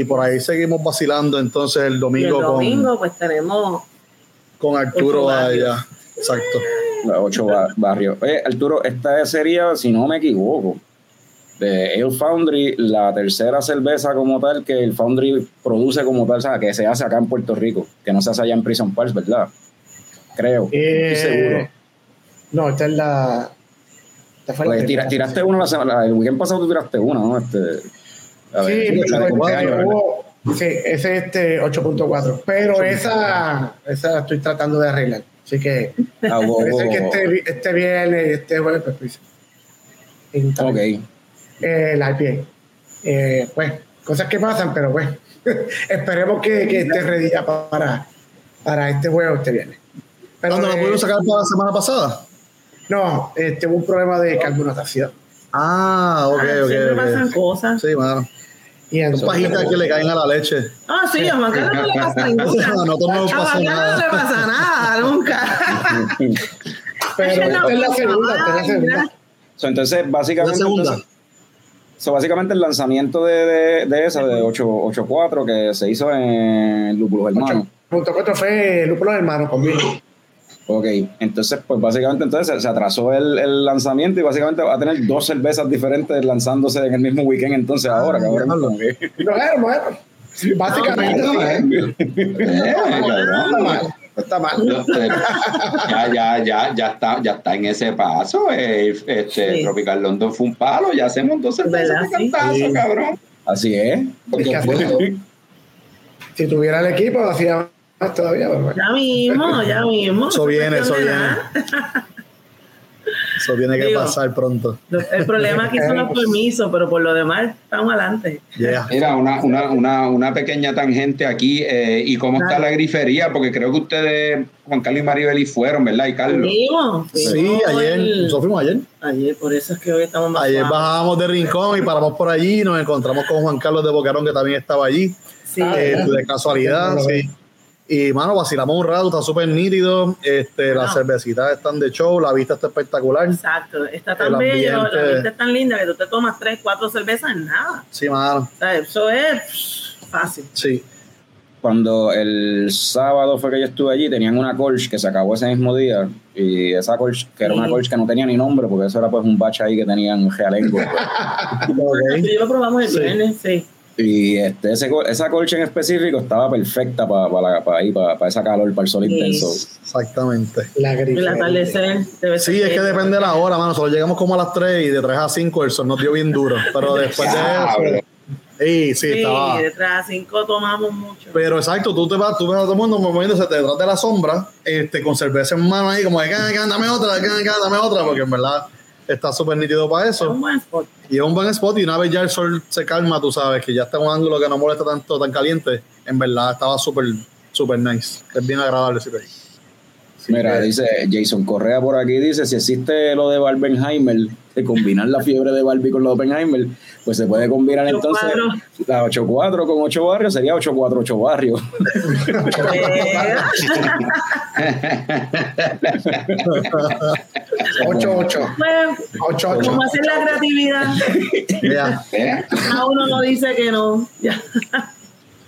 Y por ahí seguimos vacilando entonces el Y el domingo, domingo, pues tenemos con, Arturo allá. Exacto. Los ocho ba- barrios. Oye, Arturo, esta sería, si no me equivoco, de Ale Foundry, la tercera cerveza como tal que el Foundry produce como tal, o sea, que se hace acá en Puerto Rico, que no se hace allá en Prison Parks, ¿verdad? Creo, Eh, estoy seguro. No, esta es la. Esta fue la Pues, tira- tiraste una la semana, el weekend pasado tú tiraste una, ¿no? Este, ver, Sí, ese es este 8.4. Pero esa, esa estoy tratando de arreglar. Así que Ah, parece que este, este viernes y este jueves, pues, pues, Ok. bien. Eh, la IPA. Eh, pues, cosas que pasan, pero pues, <laughs> esperemos que, que esté ready para, para este juego este viernes. Pero, ¿Cuándo la eh, pudimos sacar para la semana pasada? No, este, hubo un problema de carbonatación. Ah, ok, Ah, ok. siempre ok. pasan cosas. Sí, mano. Y Son entonces, pajitas que le caen a la leche. Ah, sí, a Juan Carlos no le pasa. <laughs> A nosotros no nos A pasa Juan Carlos no nada. le pasa nada, nunca. <laughs> pero esta es la segunda, esta es la segunda. So, entonces, básicamente, La segunda. entonces, so, básicamente el lanzamiento de, de, de esa, de 8 8.4, que se hizo en Lúpulos Hermanos. Punto cuatro fue Lúpulo Hermano conmigo. Ok, entonces, pues básicamente entonces se, atrasó el, el lanzamiento y básicamente va a tener dos cervezas diferentes lanzándose en el mismo weekend entonces ahora, cabrón. que- Bueno, bueno. Básicamente, sí. Eh, No mal. No está mal. No, eh, ya, ya, ya, ya está, ya está en ese paso. eh, este Sí. Tropical London fue un palo, ya hacemos dos cervezas cantazo, Sí. cabrón. Así es. Es que hace- si tuviera el equipo, lo hacía más todavía. Pero bueno. Ya mismo, ya mismo. Eso viene, eso viene. <laughs> Eso tiene que Digo. pasar pronto. El problema aquí son los permisos, pero por lo demás estamos adelante. Yeah. Mira, una, una, una, una pequeña tangente aquí. eh, ¿Y cómo está la grifería? Porque creo que ustedes, Juan Carlos y Maribel, y fueron, ¿verdad? Y Carlos. Fuimos, Sí, fuimos ayer. el- Nosotros fuimos ayer. Ayer, por eso es que hoy estamos más Ayer bajábamos de Rincón y paramos por allí. Nos encontramos con Juan Carlos de Boquerón, que también estaba allí. Sí. eh, de casualidad, sí. Y, mano, vacilamos un rato, está súper nítido. Este, Las cervecitas están de show, la vista está espectacular. Exacto, está El tan bello, ambiente. la vista es tan linda que tú te tomas tres, cuatro cervezas en nada. Sí, mano, O sea, eso es fácil. sí. Cuando el sábado fue que yo estuve allí, tenían una colch que se acabó ese mismo día. Y esa colch, que era una colch que no tenía ni nombre, porque eso era pues un batch ahí que tenían realengo. <laughs> Yo lo probamos el Sí. viernes, sí. Y este, ese, esa colcha en específico estaba perfecta para para esa calor, para el sol Sí. intenso. Exactamente. La El grife. atardecer debe ser Sí, es que depende de la hora, mano. Nosotros llegamos como a las 3 y de 3 a 5 el sol nos dio bien duro. Pero después de eso. Sí, sí, Sí, estaba. de cinco tomamos mucho. Pero exacto, tú te vas, tú ves a todo el mundo moviéndose detrás de la sombra, este, con cerveza en mano ahí, como de, "Can, can, dame otra, dame otra, porque en verdad está súper nítido para Es un eso. buen spot. Y es un buen spot, y una vez ya el sol se calma, tú sabes, que ya está en un ángulo que no molesta tanto, tan caliente, en verdad estaba súper, súper nice. Es bien agradable ese país. Mira, dice Jason Correa por aquí, dice, si existe lo de Barbenheimer, de combinar la fiebre de Barbie con lo de Oppenheimer, pues se puede combinar Ocho entonces cuadros. la 8-4 con 8 barrios, sería 8-4-8 barrios. <laughs> Eh, 8-8. pues, 8-8. ¿Cómo hacer la creatividad? Ya. ¿Eh? A uno no dice que no. Ya.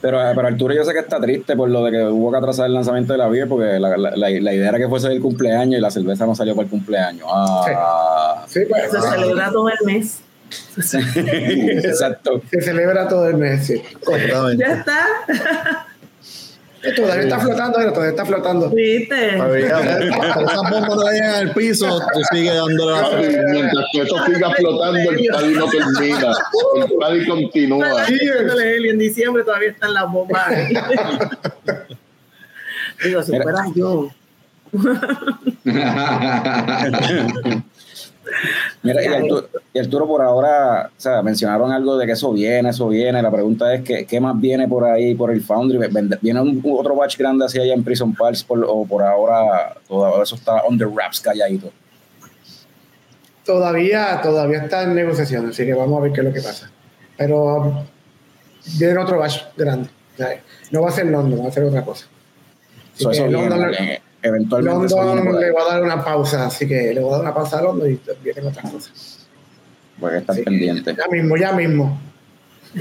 Pero, eh, pero Arturo yo sé que está triste por lo de que hubo que atrasar el lanzamiento de la beer, porque la, la, la- la idea era que fuese el cumpleaños y la cerveza no salió para el cumpleaños. Ah, Sí, pues, Se celebra todo el mes. <laughs> exacto. se celebra todo el mes. sí. Ya está. <laughs> Eh, Todavía está flotando, mira, todavía está flotando. ¿Viste? Esas bombas no vayan al piso, tú sigues dándole la Mientras que eso siga flotando, el party no termina. El party continúa. Y en diciembre todavía están las bombas. <laughs> Digo, si fuera yo. <laughs> <laughs> Mira, y Arturo, y Arturo, por ahora, o sea, mencionaron algo de que eso viene, eso viene. La pregunta es, ¿qué, qué más viene por ahí, por el Foundry? ¿Vende- ¿Viene un, otro batch grande así allá en Prison por- o por ahora todo eso está on the wraps, calladito? Todavía, todavía está en negociación, así que vamos a ver qué es lo que pasa. Pero um, viene otro batch grande. No va a ser London, va a ser otra cosa. So, eso viene, London, eventualmente London le va a dar una pausa, así que le voy a dar una pausa a London y vienen otras cosas. Porque están Así que pendientes. Ya mismo, ya mismo.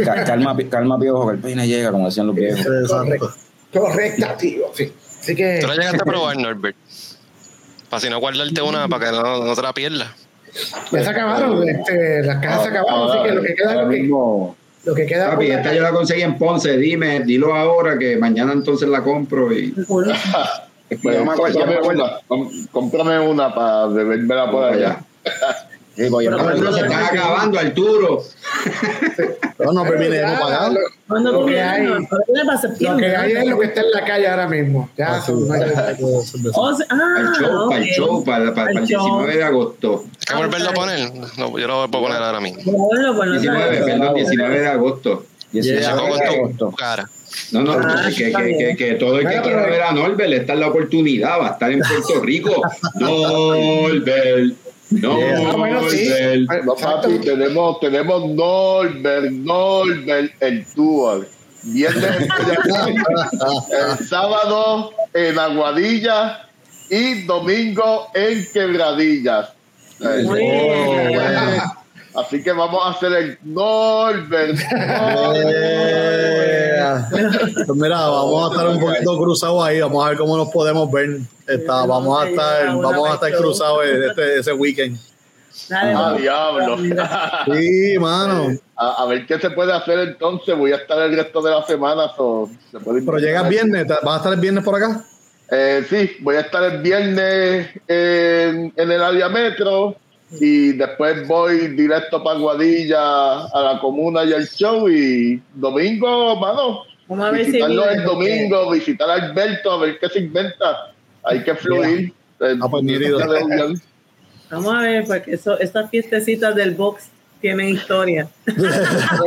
Ca- Calma, calma, piojo, que el peine llega, como decían los viejos. Correcto, tío, sí. Así que Tú la llegaste a <laughs> probar, Norbert. Para si no guardarte una, para que no, no te la pierdas. ya se acabaron, este, las cajas se acabaron, así que lo que queda, Ahora lo que, mismo, lo que queda Papi, esta yo la conseguí en Ponce. Dime, dilo ahora que mañana entonces la compro y. <laughs> pues, Yo me acuerdo, yo me cómprame acuerdo. cómprame una para bebérmela por allá. Sí, pues, yo no se están acabando, Arturo. <laughs> No, no, pero viene Ya, pagar. lo- ¿Cuándo Lo que vienes? hay- No, pero Lo que hay es lo que está en la calle ahora mismo. Ya, Ah, no hay- <laughs> Oh, ah, Para el show, para el show, para, para- para el show. 19 de agosto. ¿Hay que volverlo a poner? No, yo lo voy a poner ahora mismo. Bueno, pues no 19, sabes. perdón, 19 de agosto. 19 Yeah. Pongo de agosto. cara. No, no, Ah, que, que, que, que, todo el que Mira, quiera pero- ver a Norbert, esta es la oportunidad, va a estar en Puerto <laughs> Rico. Norbert, Ah, bueno, sí. Norbert. No, papi, tenemos, tenemos Norbert, Norbert, el tour. Viernes el sábado en Aguadilla y domingo en Quebradillas. Muy bien. Así que vamos a hacer el Norbert. Pues mira, vamos a estar un poquito cruzados ahí, vamos a ver cómo nos podemos ver. Está, vamos a estar, vamos a estar cruzados este, ese weekend. Dale, Ah, diablo. Sí, mano. A, a ver qué se puede hacer entonces. Voy a estar el resto de la semana. so, se puede Pero llegas viernes, ¿vas a estar el viernes por acá? Eh, sí, voy a estar el viernes en, en el área metro y después voy directo para Guadilla a la comuna y al show y domingo, mano, Vamos a ver visitarlo el domingo, visitar a Alberto a ver qué se inventa. Hay que fluir. Eh, Ah, pues, nítido. <laughs> Vamos a ver, porque eso, estas fiestecitas del box tienen historia. Espero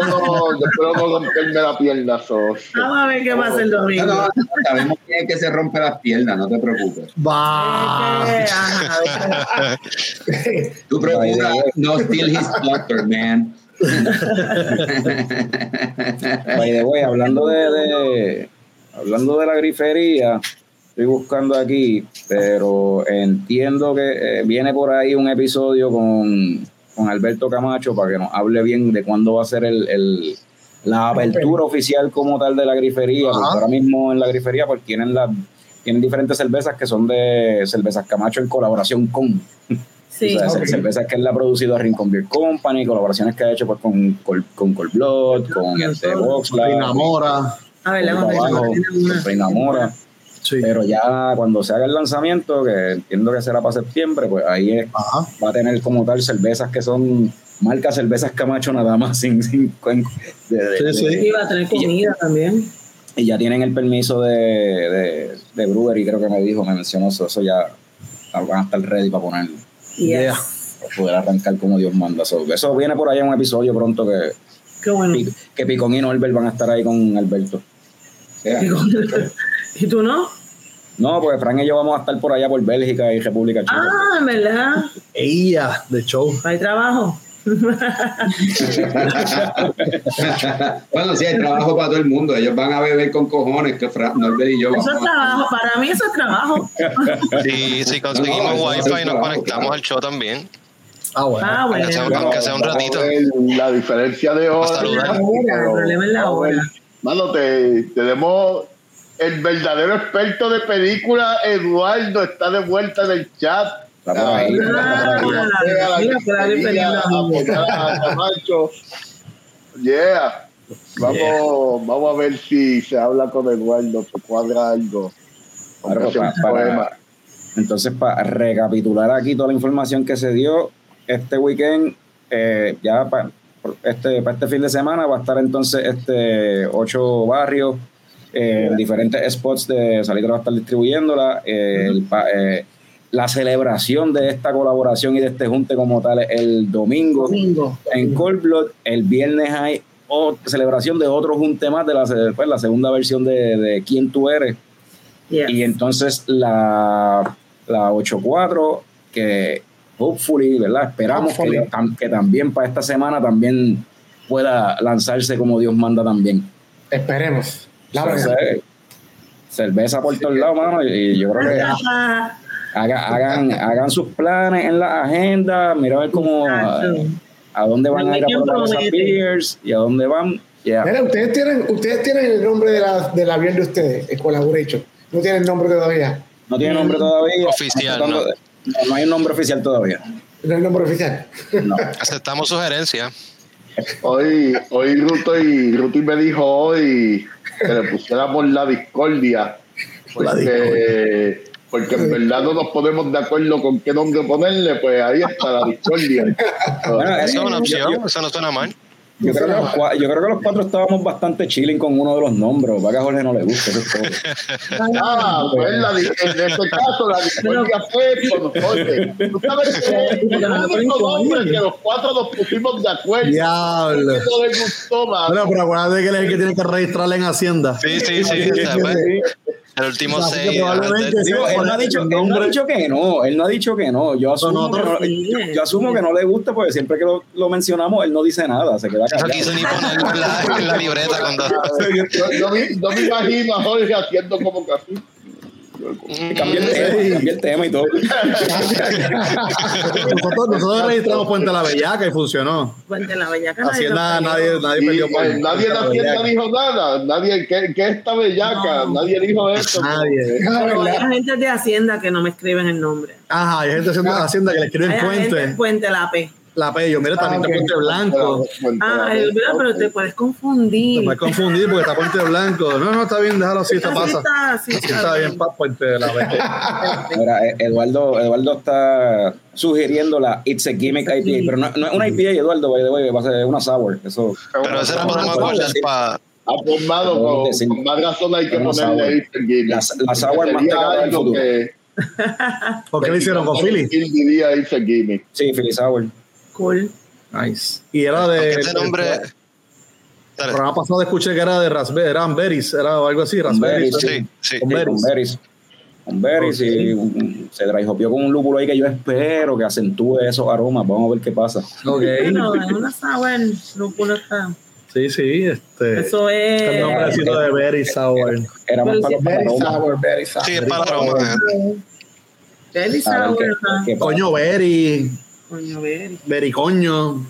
no, espero no romperme la pierna, socio. Vamos a ver qué pasa el domingo. no, no, sabemos que es que se rompe las piernas, no te preocupes. Va. Ajá, <laughs> Tú procura no steal his doctor, man. By the way, hablando de, de- hablando de la grifería, estoy buscando aquí, pero entiendo que eh, viene por ahí un episodio con, con Alberto Camacho para que nos hable bien de cuándo va a ser el, el- la apertura oficial como tal de la grifería. porque ahora mismo en la grifería pues tienen las tienen diferentes cervezas que son de cervezas Camacho en colaboración con <laughs> Sí. o sea, Ok. cervezas que él ha producido a Rincon Beer Company, colaboraciones que ha hecho pues, con, con, con Cold Blood, con este, Voxla, Se enamora. A ver, le vamos a ver. Abajo, tiene una. con Reina Mora. Sí. Pero ya cuando se haga el lanzamiento, que entiendo que será para septiembre, pues ahí es- va a tener como tal cervezas que son marcas cervezas Camacho nada más, <laughs> sin, sin cuen- de- de- Sí, de- sí. Y va a tener comida también. y ya tienen el permiso de, de, de brewery, creo que me dijo, me mencionó eso, eso ya van a estar ready para ponerlo, Yes. Yeah. para poder arrancar como Dios manda. So, eso viene por ahí en un episodio pronto que, Qué bueno. Que Picón y Norbert van a estar ahí con Alberto. <laughs> Sea, ¿Y tú no? No, pues Frank y yo vamos a estar por allá por Bélgica y República Checa. Ah, en verdad. Ella, de show. Hay trabajo. <laughs> bueno, sí, hay trabajo para todo el mundo. Ellos van a beber con cojones, que Fra- Norbert y yo Eso es a- trabajo. Para mí eso es trabajo. Y si conseguimos No, eso wifi es nos conectamos claro. al show también. Ah, bueno. Ah, bueno. Aunque sea, aunque sea un ratito. La diferencia de Hasta hora. luego. La hora, el problema es la hora. Mano, te, tenemos el verdadero experto de película, Eduardo, está de vuelta en el chat. Está por ahí. Yeah. Vamos, vamos a ver si se habla con Eduardo, se cuadra algo. Claro, para- entonces, para recapitular aquí toda la información que se dio este weekend, eh, ya para este, para este fin de semana va a estar entonces este ocho barrios eh, en diferentes spots de Salitre va a estar distribuyéndola. eh, el eh, la celebración de esta colaboración y de este junte como tal el domingo. Domingo. en Cold Blood. El viernes hay otra celebración de otro junte más de la, pues, la segunda versión de, de Quién tú eres. Yes. Y entonces la, la 8-4, que hopefully, ¿verdad? Esperamos que, Hopefully. tam- que también para esta semana también pueda lanzarse como Dios manda también. Esperemos. La. Entonces, cerveza por todos lados, mano, y yo creo que haga- hagan, hagan sus planes en la agenda, mira a ver cómo a, dónde van a ir a ¿Quién probar esas beers y a dónde van. Ya. Mira, ustedes tienen, ustedes tienen el nombre de la, del avión de ustedes, el Collaboration. No tienen nombre todavía. No tiene nombre todavía. Oficial, no. de- no. no hay un nombre oficial todavía. No hay nombre oficial. No. <laughs> Aceptamos sugerencias. Hoy, hoy Ruto y Ruti me dijo hoy que le pusiéramos la discordia. La Porque, porque en verdad no nos ponemos de acuerdo con qué nombre ponerle, pues ahí está la discordia. Bueno, Eso es una opción, eso no suena mal. Yo creo, que los, yo creo que los cuatro estábamos bastante chilling con uno de los nombres. Va que a Jorge no le gusta. Eso es todo. Ah, pues la, en este caso la discordia fue con nosotros. Tú sabes que que los cuatro nos pusimos de acuerdo. Diablo. Gustó más. Bueno, pero acuérdate que él es el que tiene que registrarla en Hacienda. Sí, sí, sí. pues, el último O sea, que seis. Digo, él no, ha dicho, él no ha dicho que no. Él no ha dicho que no. Yo asumo, que no, yo, yo asumo que no le gusta porque siempre que lo, lo mencionamos, él no dice nada. Se queda No callado. quise ni ponerlo en la, en la libreta cuando. <laughs> Yo, yo me, yo me imagino a Jorge haciendo como que así. Cambia el tema, cambia el tema y todo. Nosotros, nosotros registramos Puente la Bellaca y funcionó. Puente la Bellaca. nadie Hacienda, nadie, nadie Y, perdió eh, nadie en la Hacienda dijo nada. Nadie, ¿qué, qué esta bellaca? No. Nadie dijo eso. Nadie. Pero hay gente de Hacienda que no me escriben el nombre. Ajá, hay gente haciendo Hacienda que le escriben Puente. Puente la P. La Pello, mira, también Ah, está. Puente Blanco. Ah, el- mira, pero te puedes Te confundir. puedes confundir porque está Puente Blanco. No, no, está bien, déjalo así, te Sí pasa. está, sí Sí, está bien, pa- Puente de la. Mira, <laughs> eh, Eduardo, Eduardo está sugiriendo la It's a Gimmick IPA, pero no, no es una IPA, Eduardo, va a ser una sour. Eso, Pero podemos guardar para. Formado con, con más razón hay que Una ponerle. La- la sour más pegada del futuro. que ¿Por qué lo hicieron con Philly? ¿Quién diría gimmick? Sí, Philly Sour. Cool. Nice. Y era de. Ese nombre. El programa pasado escuché que era de Raspberry, eran berries, era algo así, Raspberry. Sí, sí. Con berries. con berries. Y um, se dryhopió con un lúpulo ahí que yo espero que acentúe esos aromas. Vamos a ver qué pasa. Ok. Bueno, una sour, lúpulo está. Sí, sí, este. Eso es. nombrecito de berry sour. Era más para los Very aromas. sour, very sour. Sí, es para la aroma. Berry sour. Coño, berry, Coño, berry. berry coño.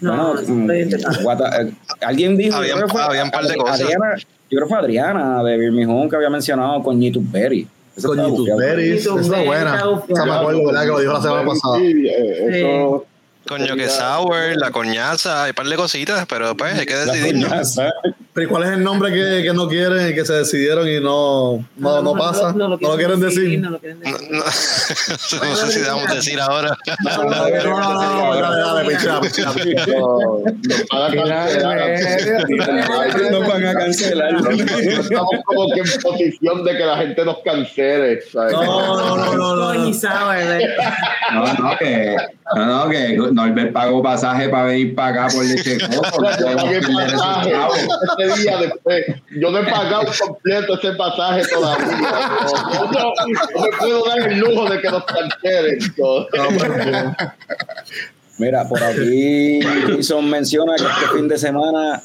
No, eso mm, eh, alguien dijo, habían un par de cosas. Adriana, yo creo que fue Adriana de Birmingham que había mencionado Coñitus Berry. Es berry, buena. está bufiada. Esa me acuerdo, ¿verdad? Que lo dijo la semana pasada. Sí, eso- Coño, que sour, la coñaza, hay un par de cositas, pero pues hay que La decidirnos. coñaza. Pero ¿y cuál es el nombre que, que no quieren, que se decidieron y no, no, no pasa? No, lo quieren decir. No lo quieren No, decir. no, no sé si damos a decir ahora. No, no, no, no, dale, dale, pichea, pichea, pichea. no, nos van a cancelar. Nos van a cancelar. No, no estamos como que en posición de que la gente nos cancele. ¿sabes? No, no, no, no, no. Coño, sour, ¿verdad? No, no, que, no, no, que Norbert pagó pasaje para venir para acá por leche de <laughs> coco. No Yo podemos pagué perder esos pasaje chavos. ese día después. Yo no he pagado completo ese pasaje todavía. No, no, no me puedo dar el lujo de que nos cancelen. No. Mira, por aquí Jason menciona que este fin de semana,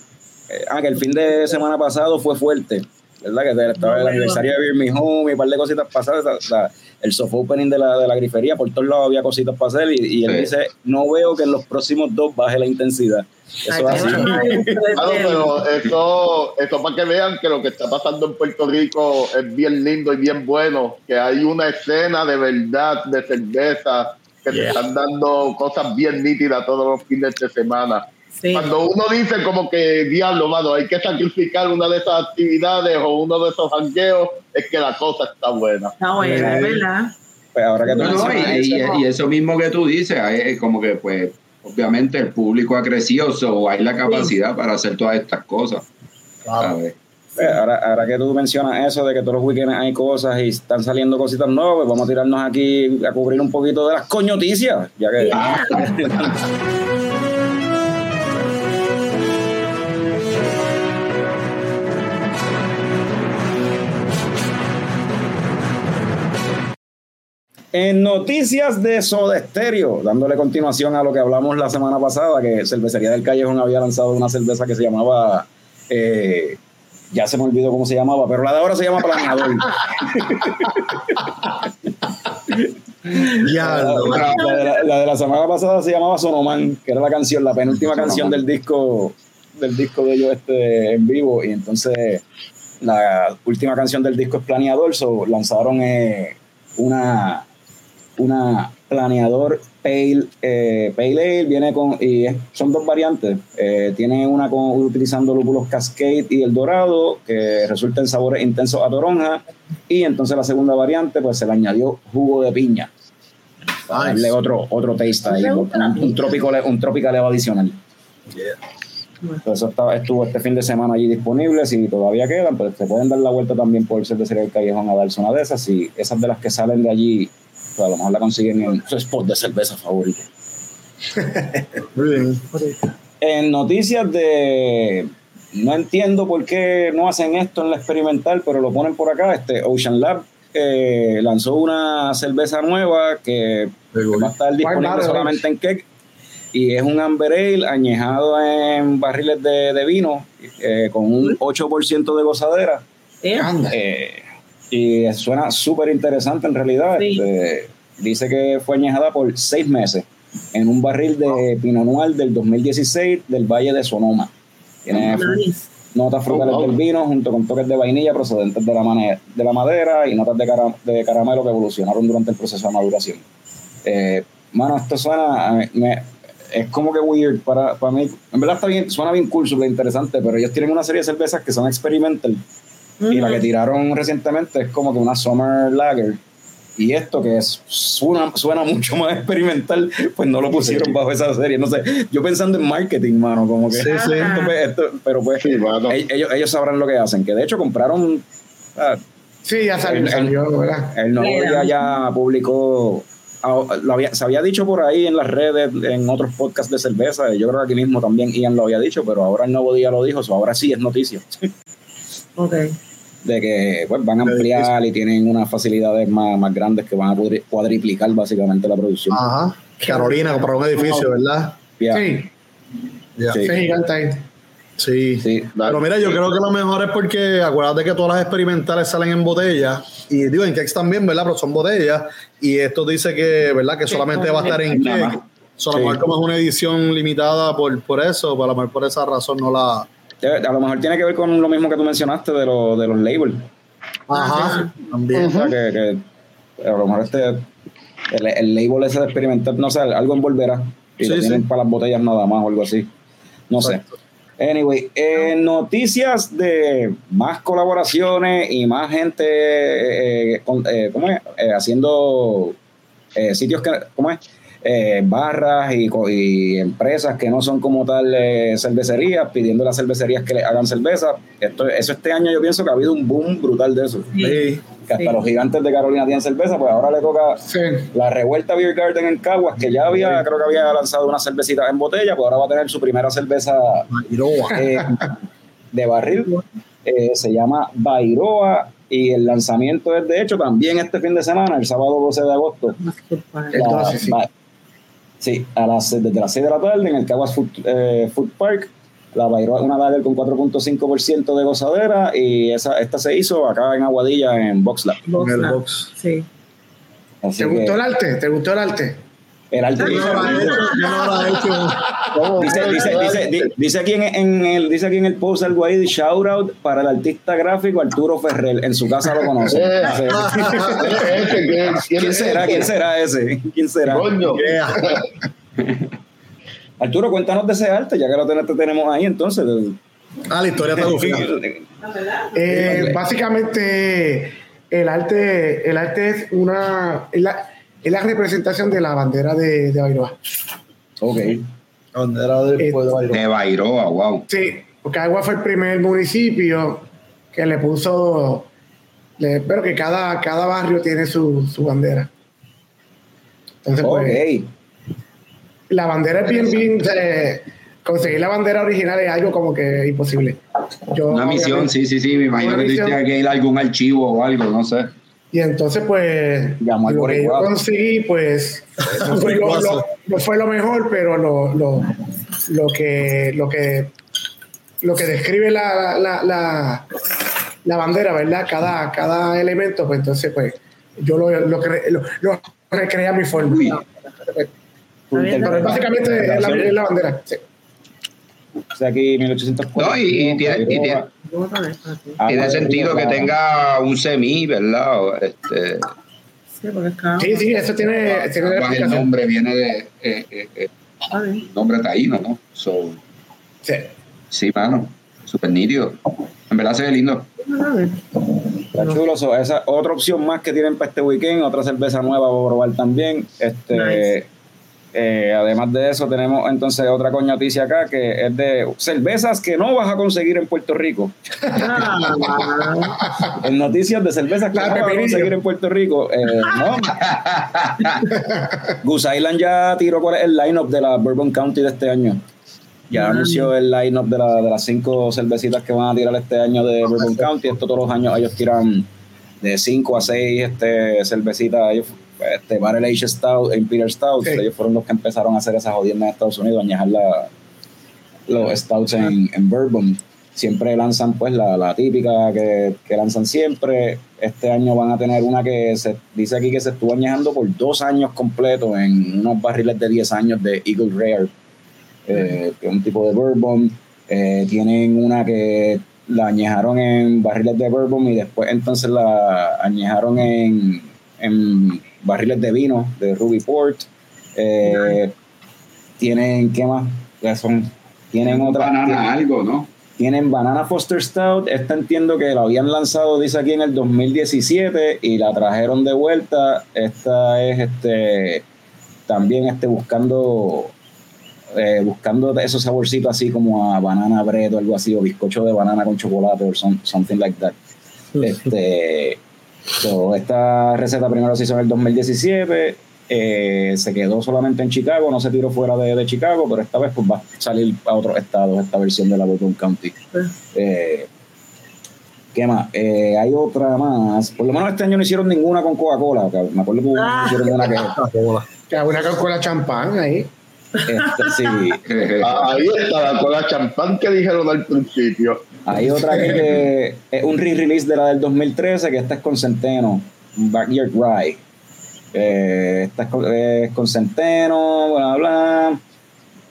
eh, ah, que el fin de semana pasado fue fuerte, ¿verdad? Que estaba el aniversario de Birmingham y un par de cositas pasadas, o sea, el soft opening de la, de la grifería, por todos lados había cositas para hacer y, y él Sí. dice, no veo que en los próximos dos baje la intensidad. Eso Ay, <laughs> es así. Claro, pero eso, eso para que vean que lo que está pasando en Puerto Rico es bien lindo y bien bueno, que hay una escena de verdad de cerveza, que te están dando cosas bien nítidas todos los fines de semana. Sí. Cuando uno dice como que, diablo, mano, hay que sacrificar una de esas actividades o uno de esos jangueos, es que la cosa está buena. Está buena, es verdad. Pues ahora que tú No, no, mencionas y, eso, y- y eso mismo que tú dices, hay como que pues obviamente el público ha crecido, so hay la capacidad para hacer todas estas cosas. ¿sabes? pues, ahora, ahora que tú mencionas eso de que todos los weekends hay cosas y están saliendo cositas nuevas, pues vamos a tirarnos aquí a cubrir un poquito de las coñoticias, ya que... <laughs> En noticias de Soda Stereo, dándole continuación a lo que hablamos la semana pasada, que Cervecería del Callejón había lanzado una cerveza que se llamaba, eh, ya se me olvidó cómo se llamaba, pero la de ahora se llama Planeador. Diablo, la, la de la- la de la semana pasada se llamaba Sonoman, que era la canción, la penúltima Sonoman. canción del disco, del disco de ellos este, en vivo, y entonces la última canción del disco es Planeador, so lanzaron eh, una una planeador pale, eh, pale ale, viene con, y es- son dos variantes, Eh, tiene una con, utilizando lúpulos Cascade y el dorado, que resulta en sabores intensos a toronja, y entonces la segunda variante, pues se le añadió jugo de piña, darle otro, otro taste ahí, un, trópico, un tropical adicional. Pues eso estuvo este fin de semana allí disponible. Si todavía quedan, pues se pueden dar la vuelta también por Cervecería del Callejón a darse una de esas. Y esas de las que salen de allí, pues a lo mejor la consiguen en su spot de cerveza favorito. <laughs> Muy bien. En noticias de. No entiendo por qué no hacen esto en la experimental, pero lo ponen por acá. Este Ocean Lab eh, lanzó una cerveza nueva que va a estar disponible solamente en keg y es un amber ale añejado en barriles de, de vino eh, con un 8% de gozadera ¿Eh? Y suena súper interesante en realidad. Sí. Este, dice que fue añejada por seis meses en un barril de Pinot Noir del 2016 del Valle de Sonoma. Tiene Nice. notas frutales Oh, wow. del vino junto con toques de vainilla procedentes de la, de la madera y notas de, cara- de caramelo que evolucionaron durante el proceso de maduración. Eh, mano, esto suena, me- es como que weird para, para mí. En verdad está bien, suena bien cool, súper interesante, pero ellos tienen una serie de cervezas que son experimental y la que tiraron recientemente es como que una Summer Lager. Y esto que es, suena, suena mucho más experimental, pues no lo pusieron bajo esa serie. No sé, yo pensando en marketing, mano, como que. Sí, sí. esto, pues, esto- pero pues ellos, ellos sabrán lo que hacen. Que de hecho compraron. ah, Sí, ya salió, El- salió, ¿verdad? El nuevo día ya publicó, ah, lo había- se había dicho por ahí en las redes, en otros podcasts de cerveza, yo creo que aquí mismo también Ian lo había dicho, pero ahora el nuevo día lo dijo, so ahora sí es noticia, Ok. De que pues, van a ampliar y tienen unas facilidades más, más grandes que van a cuadri- cuadriplicar básicamente la producción. Ajá. Carolina compró un edificio, ¿verdad? Sí, Ya. Sí. sí. Sí. sí. Pero mira, yo creo que lo mejor es porque acuérdate que todas las experimentales salen en botella y digo en cakes también, ¿verdad? Pero son botellas y esto dice que, ¿verdad? Que solamente va a estar en cake. más. So, a lo Sí. mejor como es una edición limitada por, por eso, a lo mejor por esa razón no la... Debe- A lo mejor tiene que ver con lo mismo que tú mencionaste de, lo- de los labels. Ajá, también. O sea, que, que a lo mejor este, el, el label ese de experimental, no sé, algo envolverá. Y lo Sí, tienen sí. para las botellas nada más o algo así. No Exacto. sé. Anyway, eh, noticias de más colaboraciones y más gente eh, eh, con- eh, ¿cómo es? Eh, haciendo eh, sitios que, ¿cómo es? Eh, barras y, empresas que no son como tal eh, cervecerías, pidiendo a las cervecerías que le hagan cerveza. Esto, eso este año yo pienso que ha habido un boom brutal de eso. Sí. Sí. Que hasta Sí. los gigantes de Carolina tienen cerveza, pues ahora le toca Sí. la revuelta Beer Garden en Caguas, que ya había, creo que había lanzado una cervecita en botella, pues ahora va a tener su primera cerveza eh, de barril. Eh, se llama Bairoa y el lanzamiento es de hecho también este fin de semana, el sábado 12 de agosto. La- 12, sí. Sí, a las, desde las 6 de la tarde en el Caguas Food, eh, Food Park. La Bairoa es una lager con 4.5% de gozadera y esa, esta se hizo acá en Aguadilla en Box Lab. En el Box. box. Sí. Así ¿Te que gustó el arte? ¿Te gustó el arte? El arte Yo no la he hecho, yo no la he hecho. ¿Cómo Dice, dice, dice, di- dice aquí en, en el, dice aquí en el post algo ahí de shout out para el artista gráfico Arturo Ferrer. En su casa lo conoce. Eh. <laughs> Ese, ¿quién- ¿Quién es será? ese? ¿Quién será ese? ¿Quién será? Coño. <laughs> Arturo, cuéntanos de ese arte, ya que lo ten- te tenemos ahí entonces. Ah, la historia está. Eh, básicamente, el arte, el arte es una la, es la representación de la bandera de, de Bairoa. Ok. Donde era después de Bairoa. De Bairoa, wow. Sí, porque Agua fue el primer municipio que le puso, le- pero que cada, cada barrio tiene su, su bandera. Entonces, pues, Ok. la bandera es bien, bien, eh, conseguir la bandera original es algo como que imposible. Yo, Una misión, sí, sí, sí. Me imagino que tuviste que ir a algún archivo o algo, no sé. Y entonces, pues, Llamó lo que yo conseguí, pues, no fue <laughs> lo, lo- no fue lo mejor, pero lo, lo, lo que lo que lo que describe la, la, la, la bandera, ¿verdad? Cada, cada elemento, pues entonces, pues, yo lo, lo, cre- lo, lo recreé a mi forma. Pero básicamente es la, es la bandera. sí. O sea, aquí 1804. No, y- y tiene- y tiene-. Ah, Tiene sentido que tenga un semi, ¿verdad? Este, Sí, porque es cada Sí, sí, eso tiene, además el nombre viene de eh, eh, eh, Está bien. nombre taíno, ¿no? So, Sí. sí, mano, súper nítido. En verdad se ve lindo. Está chulo. so, esa otra opción más que tienen para este weekend, otra cerveza nueva para probar también. Este, Nice. Eh, además de eso, tenemos entonces otra coña noticia acá que es de cervezas que no vas a conseguir en Puerto Rico. <laughs> En noticias de cervezas que no vas a conseguir en Puerto Rico. eh, no. <laughs> Goose Island ya tiró cuál es el lineup de la Bourbon County de este año. Ya Mm. anunció el lineup de, la, de las cinco cervecitas que van a tirar este año de Bourbon County. Esto todos los años ellos tiran de 5 a 6 este, cervecitas. Ellos, este, Barrel Age Stout, Imperial Stout. Sí. Ellos fueron los que empezaron a hacer esas jodiendas en Estados Unidos, añejar la- los stouts en, en bourbon. Siempre lanzan pues la, la típica que, que lanzan siempre. Este año van a tener una que se dice aquí que se estuvo añejando por dos años completos en unos barriles de 10 años de Eagle Rare, eh, que es un tipo de bourbon. Eh, tienen una que la añejaron en barriles de bourbon y después entonces la añejaron en, en barriles de vino de Ruby Port. Eh, tienen, ¿qué más? Ya son, tienen otra. banana algo, ¿no? Tienen Banana Foster Stout. Esta entiendo que la habían lanzado, dice aquí, en el 2017 y la trajeron de vuelta. Esta es este también este buscando eh, buscando esos saborcitos así como a banana bread o algo así, o bizcocho de banana con chocolate o some- something like that. Este, So, esta receta primero se hizo en el 2017, eh, se quedó solamente en Chicago, no se tiró fuera de, de Chicago, pero esta vez pues va a salir a otros estados esta versión de la Bourbon County. Eh, ¿Qué más? Eh, hay otra más. Por lo menos este año no hicieron ninguna con Coca-Cola. Me acuerdo que hubo- Ah. hicieron una que. Hay una Coca-Cola champán ahí. este, sí, <laughs> Ah, Ahí está, la champán que dijeron al principio. Hay otra que es un re-release de la del 2013, que esta es con Centeno, Backyard Rye. Eh, esta es con, Centeno, bla, bla.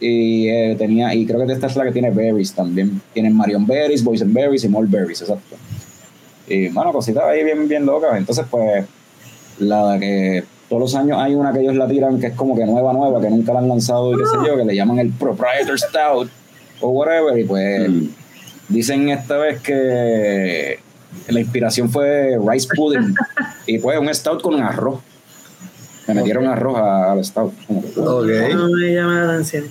Y eh, tenía, y creo que esta es la que tiene berries también. Tienen Marion Berries, Boysen Berries y Malt Berries, exacto. Y bueno, cositas ahí bien, bien locas. Entonces, pues, la que todos los años hay una que ellos la tiran que es como que nueva, nueva, que nunca la han lanzado y qué sé yo, que le llaman el Proprietor Stout o whatever. Y pues, Mm. Dicen esta vez que la inspiración fue rice pudding y pues un stout con arroz. Me metieron arroz al stout. como que- Ok. No me llama la atención.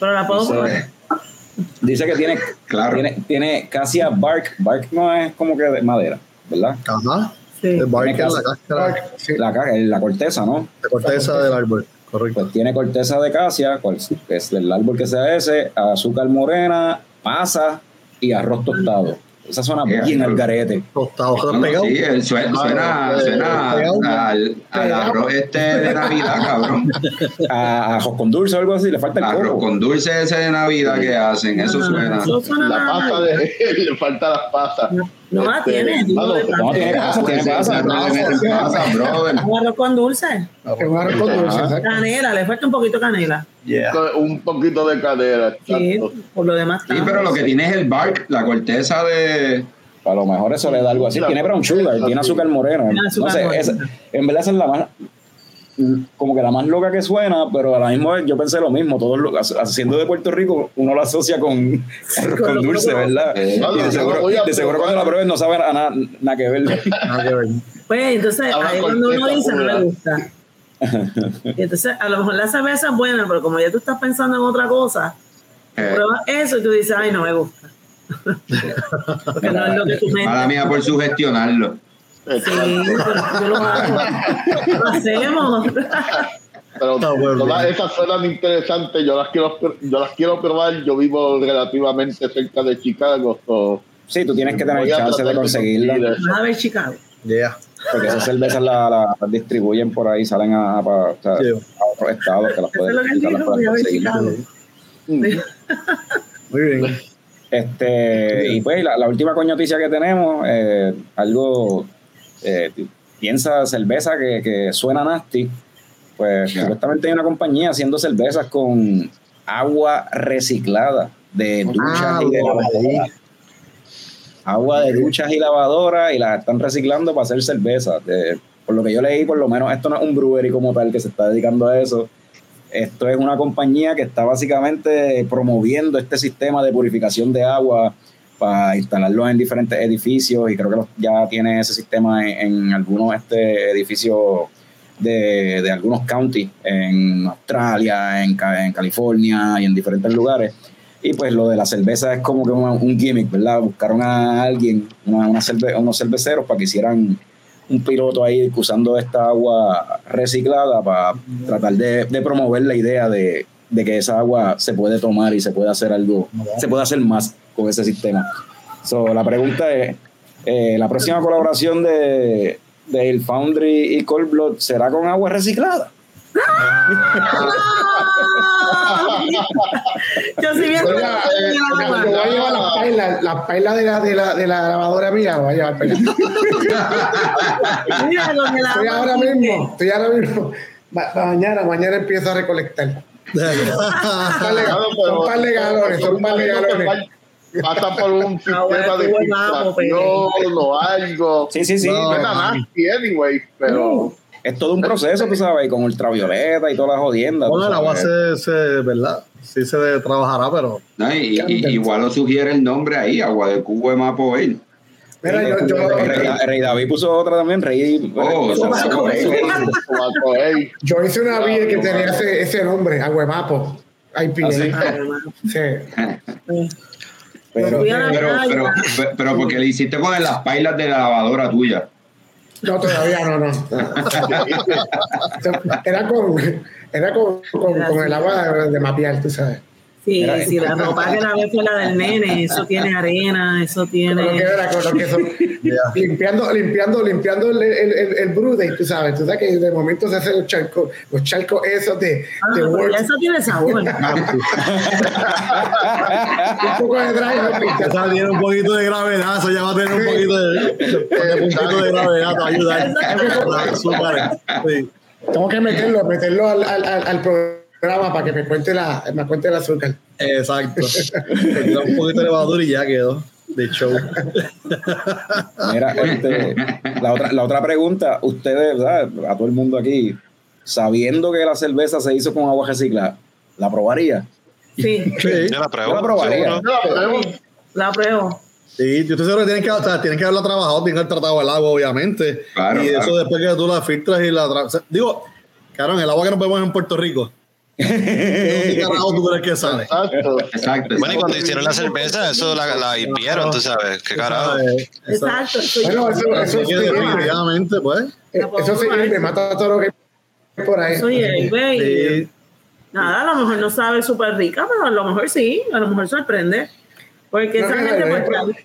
Pero la puedo Dice, probar. <laughs> dice que tiene, Claro. tiene, tiene casi a bark. Bark no es como que de madera, ¿verdad? Ajá. Sí. El bark es la casa. cáscara, Sí. La, ca- la corteza, ¿no? la corteza del árbol. Correcto. Pues tiene corteza de casia, que es del árbol que sea ese, azúcar morena, pasa y arroz tostado. Esa suena Yeah. bien al garete. Tostado, No, no, pegado. sí, eh, suena, suena, Ah, suena pegado. al, al arroz este de Navidad, cabrón. A arroz con dulce o algo así, le falta el Arroz coco. con dulce ese de Navidad que hacen, eso suena. Eso suena La pasta de. <laughs> Le falta las pasas. No la Este, tiene. ah, no, tiene pasa, tiene brother. Un arroz con dulce. Que un arroz con dulce. Canela, le falta un poquito de canela. Un poquito de cadera. Sí, por lo demás. Sí, pero lo que tiene es el bark, la corteza de. A lo mejor eso le da algo así. Tiene brown sugar, tiene azúcar moreno. No sé, en verdad esa es la más, como que la más loca que suena, pero a la misma vez yo pensé lo mismo. Todos lo- haciendo de Puerto Rico, uno lo asocia con con <laughs> dulce, ¿verdad? Eh, Y de seguro, de cuando la pruebes no sabe a nada, nada que ver. Nada que ver. Pues entonces, ahí cuando uno dice no me gusta. Y <laughs> entonces, a lo mejor la cerveza es buena, pero como ya tú estás pensando en otra cosa, Eh, pruebas eso y tú dices, ay, no me gusta. <laughs> Porque no es lo que mala mía por sugestionarlo. Sí, pero yo lo hago. Lo hacemos. Pero bueno. todas esas suenan interesantes. Yo las quiero, yo las quiero probar. Yo vivo relativamente cerca de Chicago. so Sí, tú tienes que tener chance de conseguirla. a ver Chicago. Yeah. Porque esas cervezas las la, las distribuyen por ahí, salen a, a- o sea, Sí. a otros estados que las pueden, las conseguir. Chicago. Muy bien. Este, y pues la, la última coño noticia que tenemos, eh, algo, eh, piensa cerveza que, que suena nasty, pues Ya. supuestamente hay una compañía haciendo cervezas con agua reciclada de duchas Ah, y de lavadoras. Agua de duchas y lavadoras y las están reciclando para hacer cerveza. Por lo que yo leí, por lo menos esto no es un brewery como tal que se está dedicando a eso. Esto es una compañía que está básicamente promoviendo este sistema de purificación de agua para instalarlo en diferentes edificios y creo que ya tiene ese sistema en, algunos este, edificios de, de algunos counties en Australia, en, en California y en diferentes lugares. Y pues lo de la cerveza es como que un gimmick, ¿verdad? Buscaron a alguien, una, una cerve- unos cerveceros para que hicieran un piloto ahí usando esta agua reciclada para tratar de, de promover la idea de, de que esa agua se puede tomar y se puede hacer algo, se puede hacer más con ese sistema. So, la pregunta es, eh, ¿la próxima colaboración de, de El Foundry y Cold Blood será con agua reciclada? <laughs> Yo sí bien Yo voy a- eh, yo voy a llevar las pailas, las pailas de la, de la, de la lavadora mía, lo voy a llevar para allá. Mira, lo que la Estoy ahora mismo, estoy ahora mismo. Ma- mañana, mañana empiezo a recolectar. Son un par de galones, son un par de galones. Pasa por un sistema de filtración o algo. Sí, sí, sí. No. pero Suena nasty anyway, pero es todo un proceso, tú sabes, con ultravioleta y todas las jodiendas. Bueno, el agua se, se, ¿verdad? Sí se trabajará, pero No, y, y- igual lo sugiere el nombre ahí, agua de cubo de Mapo Él. Mira, yo, yo, Rey, Rey David puso otra también, Rey. Oh, yo hice una beer que tenía ese, ese nombre, Aguemapo. IPA. ¿Ah, sí? Sí. <laughs> pero, Pero, pero, pero porque le hiciste con las pailas de la lavadora tuya. No, todavía no, no. <laughs> Era con, era con, con, con el agua de mapear, tú sabes. Sí, Mira, sí, la ropa que la vez fue la del nene, eso tiene arena, eso Con lo que tiene. era, con lo que son, limpiando, limpiando, limpiando el, el, el, el brude, tú sabes, tú sabes que de momento se hacen los charcos, los charcos esos de, Ah, de pero ya eso tiene sabor. <laughs> un poco de dry, Esa tiene un poquito de gravedad, eso ya va a tener un poquito de, un poquito de gravedad, te va a ayudar. Tengo que meterlo, meterlo al, al, al, al para que me cuente la, me cuente el azúcar. Exacto. <laughs> Le un poquito de levadura y ya quedó. De show. Mira, este, la, otra, la otra pregunta, ustedes, ¿verdad? a todo el mundo aquí, sabiendo que la cerveza se hizo con agua reciclada, ¿la probaría? Sí, Sí. Yo la pruebo. Yo la probaría. pruebo. Sí, yo estoy seguro que tienen que, o sea, tienen que haberla trabajado, tienen que haber tratado el agua, obviamente. Claro, y eso claro. después que tú la filtras y la tra- o sea, Digo, cabrón, el agua que nos bebemos en Puerto Rico. ¿Qué carajo tú crees que sale? Exacto. Exacto. Bueno, y cuando hicieron la cerveza, eso la, la hirvieron, tú sabes. ¿Qué carajo? Exacto. eso Bueno, eso, eso, que se hierve, definitivamente, pues. eh, eso se hierve, mata todo lo que hay por ahí. Eso hierve y Sí, nada, a lo mejor no sabe súper rica, pero a lo mejor sí, a lo mejor sorprende. Porque No, esa mira, gente he pues,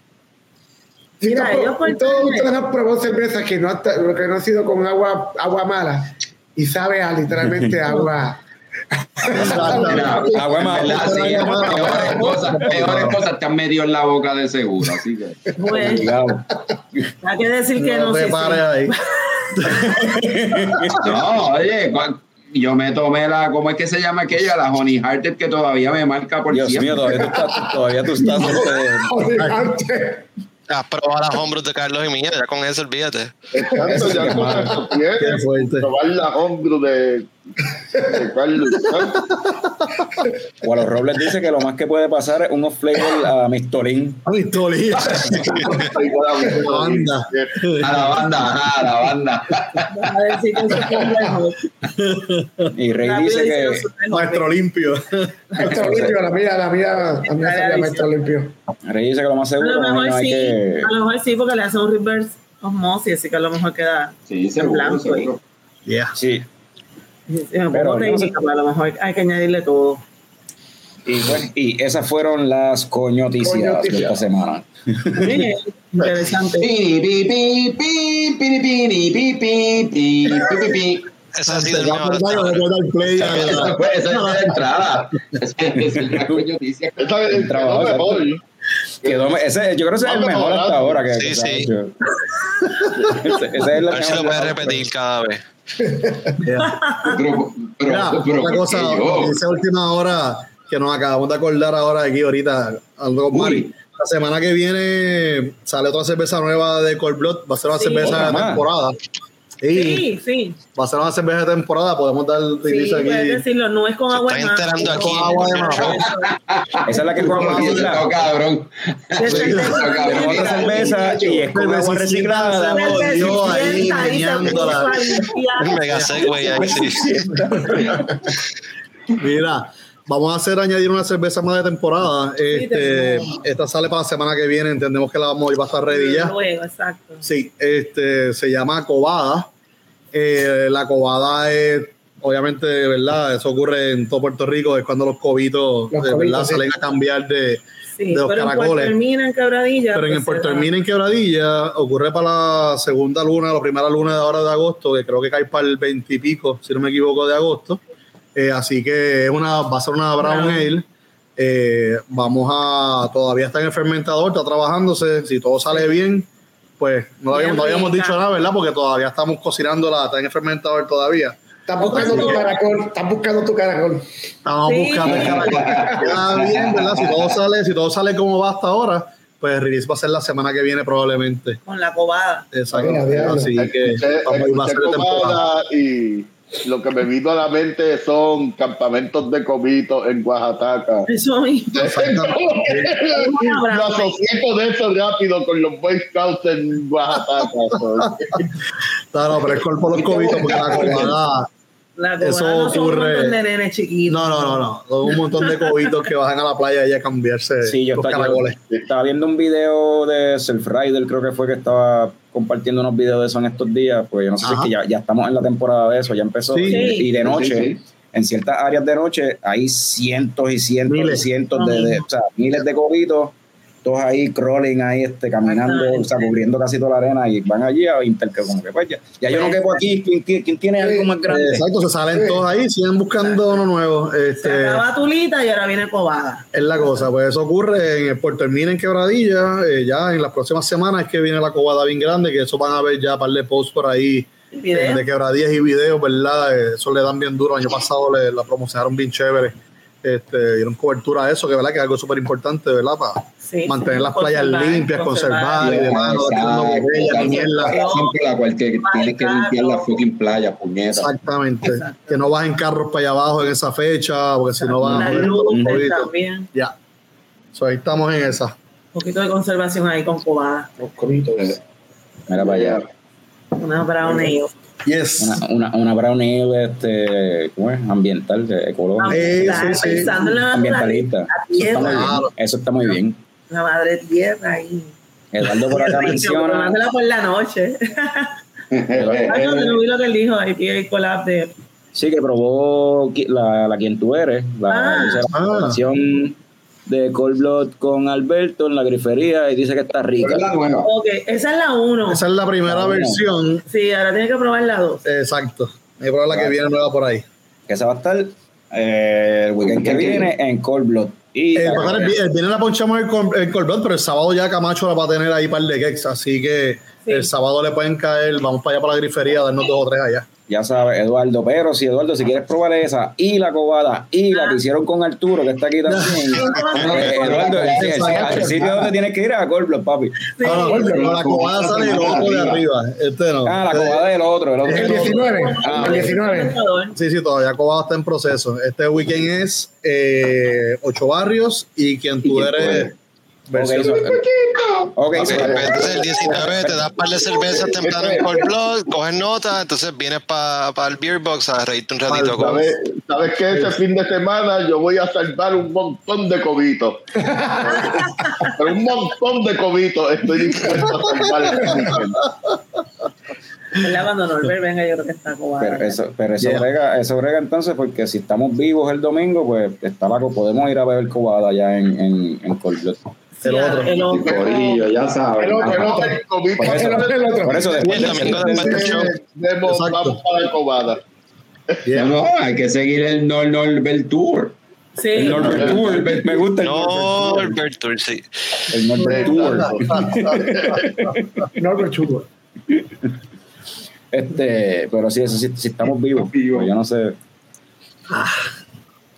Si Mira, no, ellos por todos ustedes han probado cerveza que no, ha, lo que no ha sido con agua, agua mala y sabe a literalmente <laughs> agua. Mira, Agua mala. ¿verdad? Sí, peores cosas, peores cosas te han metido en la boca de seguro, así que. hay que decir que no, no te sé. pares ahí. <laughs> No, oye, yo me tomé la, ¿cómo es que se llama aquella? La Honey Hearted que todavía me marca por Dios siempre. mío, todavía tú estás, todavía tú estás <laughs> este. Has probado las hombros de Carlos y mía, ya con eso olvídate. Exacto, ya con eso. Probar la homebrew de, de Carlos. Gualo Robles dice que lo más que puede pasar es unos flavors a Mistolín. Historia. <laughs> Banda. A la banda, a la banda. A decir que eso fue mejor. Y Rey dice que los. Maestro limpio. Maestro limpio, la mía, la mía, la mía sabía maestro limpio. Rey dice que lo más A seguro lo no mejor hay sí, que a lo mejor sí, porque le hace un reverse osmosis, así que a lo mejor queda Sí, en seguro, blanco. y- seguro. Yeah. sí. Pero a lo mejor hay que añadirle todo. Y, bueno, y esas fueron las coñoticias, coñoticias. de esta semana. Sí, interesante. Esa ha la entrada. Es la coñoticia. El trabajo. Quedó, ese, yo creo que ese es el mejor hasta ahora que, sí, que sí. hecho. ese, ese es el a ver si lo puedes repetir cada vez. Yeah. Pero, pero, pero, otra cosa, esa última hora que nos acabamos de acordar ahora aquí ahorita, hablando con. Mari. La semana que viene sale otra cerveza nueva de Cold Blood, va a ser una Sí. cerveza de más. Sí, Sí, sí. va a ser de temporada, podemos dar Sí, aquí. decirlo, no es con agua de mar, enterando aquí. con agua de mar. Esa es la que jugamos Eso ahorita. está cabrón. Otra cerveza y es con agua reciclada. Jodió ahí, meneándola. Mega segue ahí, sí. Mira, vamos a hacer añadir una cerveza más de temporada. Este, esta sale para la semana que viene, entendemos que la vamos a ir a estar ready ya. Luego, exacto. Sí, este, se llama cobada. Eh, la cobada es, obviamente, ¿verdad? Eso ocurre en todo Puerto Rico, es cuando los cobitos, Los cobitos, verdad, sí. salen a cambiar de... Sí, de los pero en Puerto caracoles. Termina en Quebradilla. Pero en pues, el Puerto se da. Termina en Quebradilla, ocurre para la segunda luna, la primera luna de ahora de agosto, que creo que cae para el 20 y pico, si no me equivoco, de agosto. Eh, así que es una, va a ser una brown ale. Eh, vamos a, todavía está en el fermentador, está trabajándose. Si todo sale bien, pues no habíamos, no dicho nada, ¿verdad? Porque todavía estamos cocinándola, está en el fermentador todavía. Estás buscando tu caracol, estás buscando tu caracol. Estamos Sí. buscando el caracol. Queda bien, ¿verdad? Si todo sale, si todo sale como va hasta ahora, pues el release va a ser la semana que viene probablemente. Con la cobada. Exacto. Así que vamos a ir a escuché hacer de temporada. Cobada y lo que me vino a la mente son campamentos de cobitos en Oaxaca. Eso mismo. <laughs> Lo asocié con eso rápido con los Boy Scouts en Oaxaca. <laughs> so. Claro, pero es cuerpo los cobitos porque la cobada, La Eso no son un ocurre- montón de nenes chiquitos. No, no, no, no. Son un montón de cobitos que bajan a la playa y a cambiarse Sí, yo los estaba, caracoles. yo estaba viendo un video de Self Rider, creo que fue que estaba compartiendo unos videos de eso en estos días, pues yo no sé si es que ya, ya estamos en la temporada de eso, ya empezó. Sí. y, y de noche, Sí, sí. en ciertas áreas de noche, hay cientos y cientos Miles. y cientos de, de- o sea, miles de cobitos, todos ahí crawling ahí, este, caminando, o sea, cubriendo casi toda la arena y van allí a intercambiar, como que pues ya, ya yo no quepo aquí, ¿quién, quién- quién tiene algo más grande? Exacto, se salen todos ahí, siguen buscando uno nuevo. Se Este, acaba Tulita y ahora viene Cobada. es la cosa, pues eso ocurre en el Puerto Hermina en Quebradilla, eh, ya en las próximas semanas es que viene la cobada bien grande, que eso van a ver ya par de posts por ahí eh, de quebradillas y videos, ¿verdad? Eh, Eso le dan bien duro. El año pasado le, la promocionaron bien chévere. Este, dieron cobertura a eso, que verdad que es algo súper importante, ¿verdad? Para Sí, mantener sí, las playas limpias, conservar y demás, no tirando botellas mierda. la cual que tienes que limpiar la fucking playa, puñeta. Exactamente. Exacto. Que no bajen carros para allá abajo en esa fecha, porque si no van a joder también. Ya. So, ahí estamos en esa. Un poquito de conservación ahí con Cobada. Los cobitos. Mira para allá. Una brown ale. Yes. Una, una, una brown ale, este, ¿cómo es? Ambiental, de- ecológica. Está sí, sí. Pensando en la ambientalista. naturaleza, la Eso está muy bien. Eso está muy bien. la madre tierra ahí. Eduardo por acá <laughs> menciona. tomándela por la noche. <laughs> Ay, no, no vi lo que él dijo, el collab de Sí, que probó la, la quien tú eres, la, Ah. la Ah. colaboración de Cold Blood con Alberto en la grifería y dice que está rica. ¿Verdad? Bueno, Ok, esa es la uno. Esa es la primera versión. Sí, ahora tiene que probar la dos. Exacto. Hay que probar la que viene nueva por ahí. Que esa va a estar eh, el weekend que viene en Cold Blood. Y Eh, el, el viernes la ponchamos en Col- en Colbert, pero el sábado ya Camacho la va a tener ahí par de geeks, así que Sí. el sábado le pueden caer, vamos para allá para la grifería a darnos dos o tres allá. Ya sabes, Eduardo, pero si Eduardo, si quieres probar esa y la cobada y la que hicieron con Arturo, que está aquí también, <laughs> eh, Eduardo, el, el- el sitio donde tienes que ir es a Cold Blood, papi. Sí. No, la cobada sale el otro de arriba. Este no. Ah, la cobada del otro, el otro. El 19. Ah, el 19. Sí, sí, todavía Cobado está en proceso. Este weekend es eh, Ocho Barrios y quien tú quien tú eres. Eres. versión- Ok, so- ok, Ok, so- pues entonces el 19 te das par de cervezas temprano en Cold Blood, coges nota, entonces vienes para el Beer Box a reírte un ratito con... ¿Sabes, ¿Sabes qué? Este fin de semana yo voy a salvar un montón de cobitos. <laughs> Pero un montón de cobitos estoy dispuesto a salvar. ¿Verdad? Cuando Norbert venga, yo creo que está Cobada. Pero eso, pero eso, Yeah. brega, eso brega entonces porque si estamos vivos el domingo, pues está la, podemos ir a beber cobada allá en, en, en Cold Blood. El otro. El otro. Corillo, ya sabes. El otro, el otro. Por eso, El otro, por eso después Exacto. vamos para la cobada. Yeah. No, no, hay que seguir el Nor Norbert Tour. Sí. el Norbert Tour, me- me gusta el No, Norbert Tour, sí. Tour. El Norbert Tour. Norbert Chugo. Este, pero sí, eso sí, si estamos vivos, Vivos. yo no sé.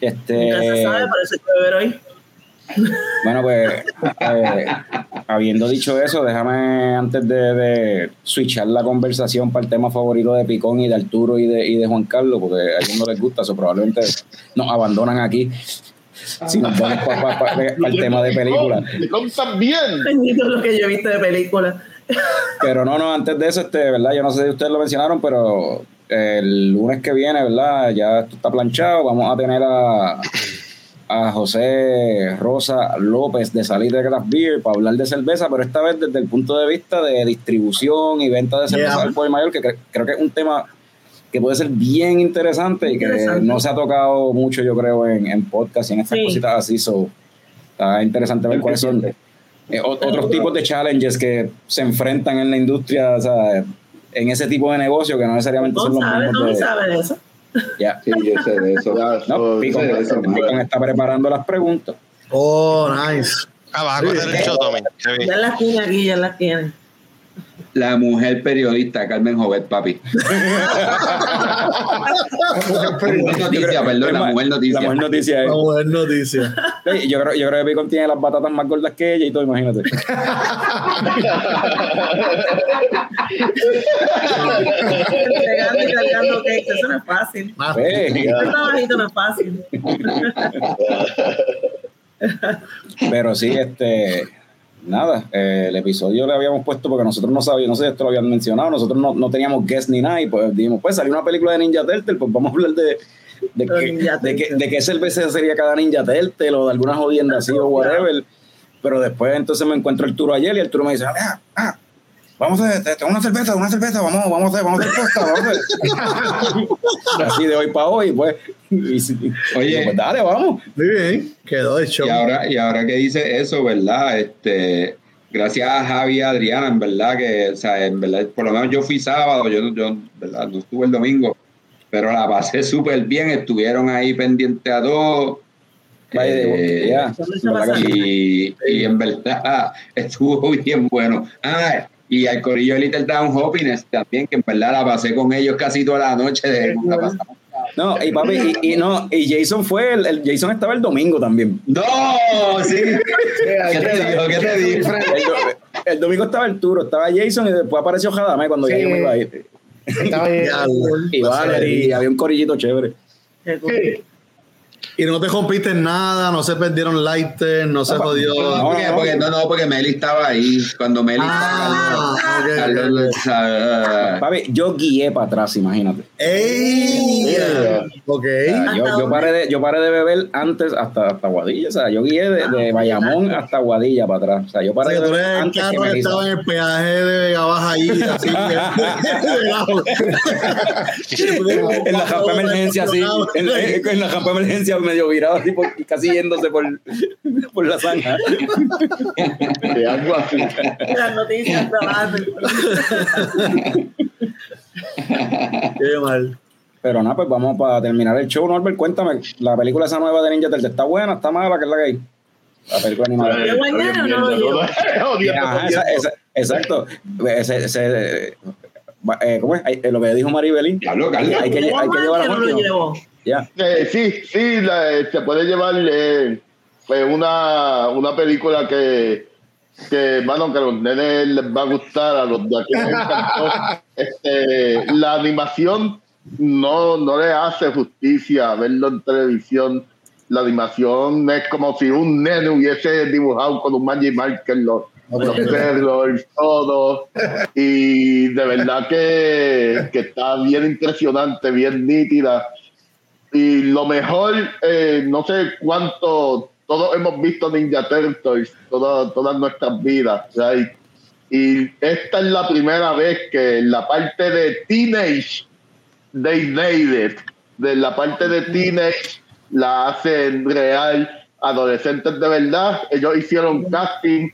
Este, Ya se sabe, eso hay que hoy. Bueno, pues eh, habiendo dicho eso, déjame antes de, de switchar la conversación para el tema favorito de Picón y de Arturo y de, y de Juan Carlos, porque a ellos no les gusta eso, probablemente nos abandonan aquí. Si nos vamos para el tema de películas. Picón también. Lo que yo he visto de películas. Pero no, no, antes de eso, este, ¿verdad? Yo no sé si ustedes lo mencionaron, pero el lunes que viene, ¿verdad? Ya esto está planchado. Vamos a tener a, a José Rosa López de Salir de Craft Beer para hablar de cerveza, pero esta vez desde el punto de vista de distribución y venta de cerveza Yeah. al por mayor, que cre- creo que es un tema que puede ser bien interesante y que Interesante. no se ha tocado mucho, yo creo, en, en podcast y en estas Sí. cositas así. So, está interesante ver cuáles son eh, otros tipos de challenges que se enfrentan en la industria, o sea, en ese tipo de negocio que no necesariamente son los mismos Tom de... sabe de eso. Ya. Sí, yo sé de eso. No, Picon, sé de eso, Picon está preparando las preguntas. Oh, nice. Ah, vas a coger el show, Tommy. Ya las tiene aquí, ya las tiene. La mujer periodista Carmen Jovet, papi. Mujer noticia, perdón, la mujer noticia. La mujer noticia es- Una buena noticia. Sí, Yo creo, yo creo que Picon tiene las batatas más gordas que ella y todo, imagínate. Entregando y cargando cakes, eso no es fácil. Este trabajito no es fácil. Pero sí, este. Nada, eh, el episodio le habíamos puesto porque nosotros no sabíamos, no sé si esto lo habían mencionado, nosotros no, no teníamos guest ni nada, y pues dijimos, pues salió una película de Ninja Turtle, pues vamos a hablar de, de, Ninja de, de qué cerveza sería cada Ninja Turtle o de alguna jodienda así o whatever. Pero después entonces me encuentro el Turo ayer y el Turo me dice, ah, ah, vamos a hacer una cerveza, una cerveza, vamos, vamos a hacer, vamos a hacer costa, vamos a hacer. <laughs> así de hoy para hoy, pues. Y, y- Oye. y pues dale, vamos. Muy bien, quedó de show. Y ahora, y ahora que dice eso, ¿verdad? Este, gracias a Javi y a Adriana, en verdad que, o sea, en verdad, por lo menos yo fui sábado, yo, yo ¿verdad? no estuve el domingo, pero la pasé súper bien, estuvieron ahí pendientes a todo. Eh, y, y en verdad <laughs> estuvo bien bueno. Ah, y al corillo de Little Town Happiness también, que en verdad la pasé con ellos casi toda la noche. De, la pasamos. No, y papi, y, y no, y Jason fue, el, el Jason estaba el domingo también. ¡No! Sí. <laughs> ¿Qué te digo? ¿Qué te digo? El, el domingo estaba el Turo, estaba Jason y después apareció Jadame cuando Sí. ya yo me iba a ir. Estaba <laughs> Y Valerie, y había un corillito chévere. Cool. Y no te compiste en nada, no se perdieron lighters, no se jodió. No, porque, porque- no, no, porque Meli estaba ahí. Cuando Meli Ah, estaba. ok, Carlos, ok. ¿sabes? Papi, yo guié para atrás, imagínate. ¡Ey! Ok. O sea, yo, yo, paré de, yo paré de beber antes hasta, hasta Guadilla. O sea, yo guié de, de Bayamón hasta Guadilla para atrás. O sea, yo O paré sea, de que tú beber eres el antes que carro que estaba en el peaje de Vega Baja ahí, así. <laughs> <laughs> En la rampa de emergencia, así. En, en- en la rampa emergencia medio virado, así, por- casi yéndose por, por la zanja. Algo así. Las noticias trabajan. Qué mal. Pero nada, pues vamos para terminar el show. Norbert, cuéntame, la película esa nueva de Ninja Turtle, ¿está buena? ¿Está mala? ¿Qué es la que hay? La película exacto. Ese- ese, eh, ¿Cómo es? Eh, Lo que dijo Maribelín. Diablo, Carlos. Hay que, hay que llevar a no lo Jorge, ¿no? llevo. Ya. Eh, sí, sí, la- eh, se puede llevar eh, pues una, una película que, que, bueno, que a los nenes les va a gustar, a los de aquí les encantó. <laughs> Este, la animación no, no le hace justicia verlo en televisión. La animación es como si un nene hubiese dibujado con un magic marker los, <laughs> todo. Y de verdad que, que está bien impresionante, bien nítida. Y lo mejor, eh, no sé cuánto, todos hemos visto Ninja Turtles toda- todas nuestras vidas. Y esta es la primera vez que la parte de Teenage, they made it. De la parte de Teenage la hacen real, adolescentes de verdad. Ellos hicieron casting,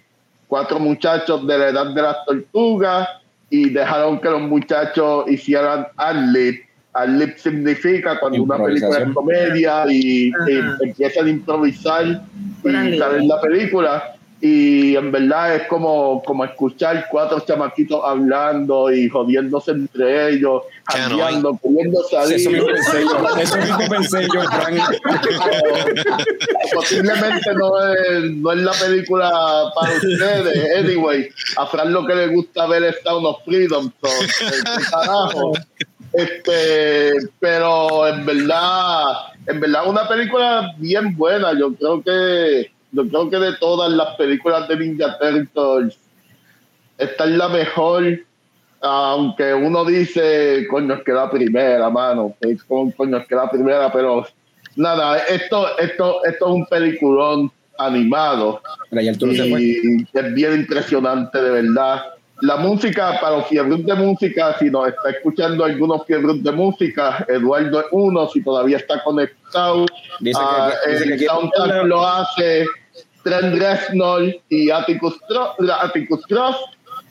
cuatro muchachos de la edad de las tortugas y dejaron que los muchachos hicieran ad-lib. Ad-lib significa cuando una película es comedia y, y empiezan a improvisar y sale libres. la película y en verdad es como, como escuchar cuatro chamaquitos hablando y jodiéndose entre ellos, jangueando, queriendo salir. Eso mismo pensé yo. Eso mismo pensé yo, Frank. Posiblemente no es, no es la película para ustedes. Anyway, a Fran lo que le gusta ver es Sound of Freedom. so, carajo. Este, pero en verdad, en verdad una película bien buena. Yo creo que, yo creo que de todas las películas de Ninja Turtles, esta es la mejor. Aunque uno dice, coño, es que la primera, mano, es como, coño, es que la primera, pero nada, esto, esto, esto es un peliculón animado fue. y es bien impresionante, de verdad. La música, para los fiebres de música, si nos está escuchando algunos fiebres de música, Eduardo es uno, si todavía está conectado. Dice que- Ah, dice el soundtrack lo hace Trent Reznor y Atticus, Cross.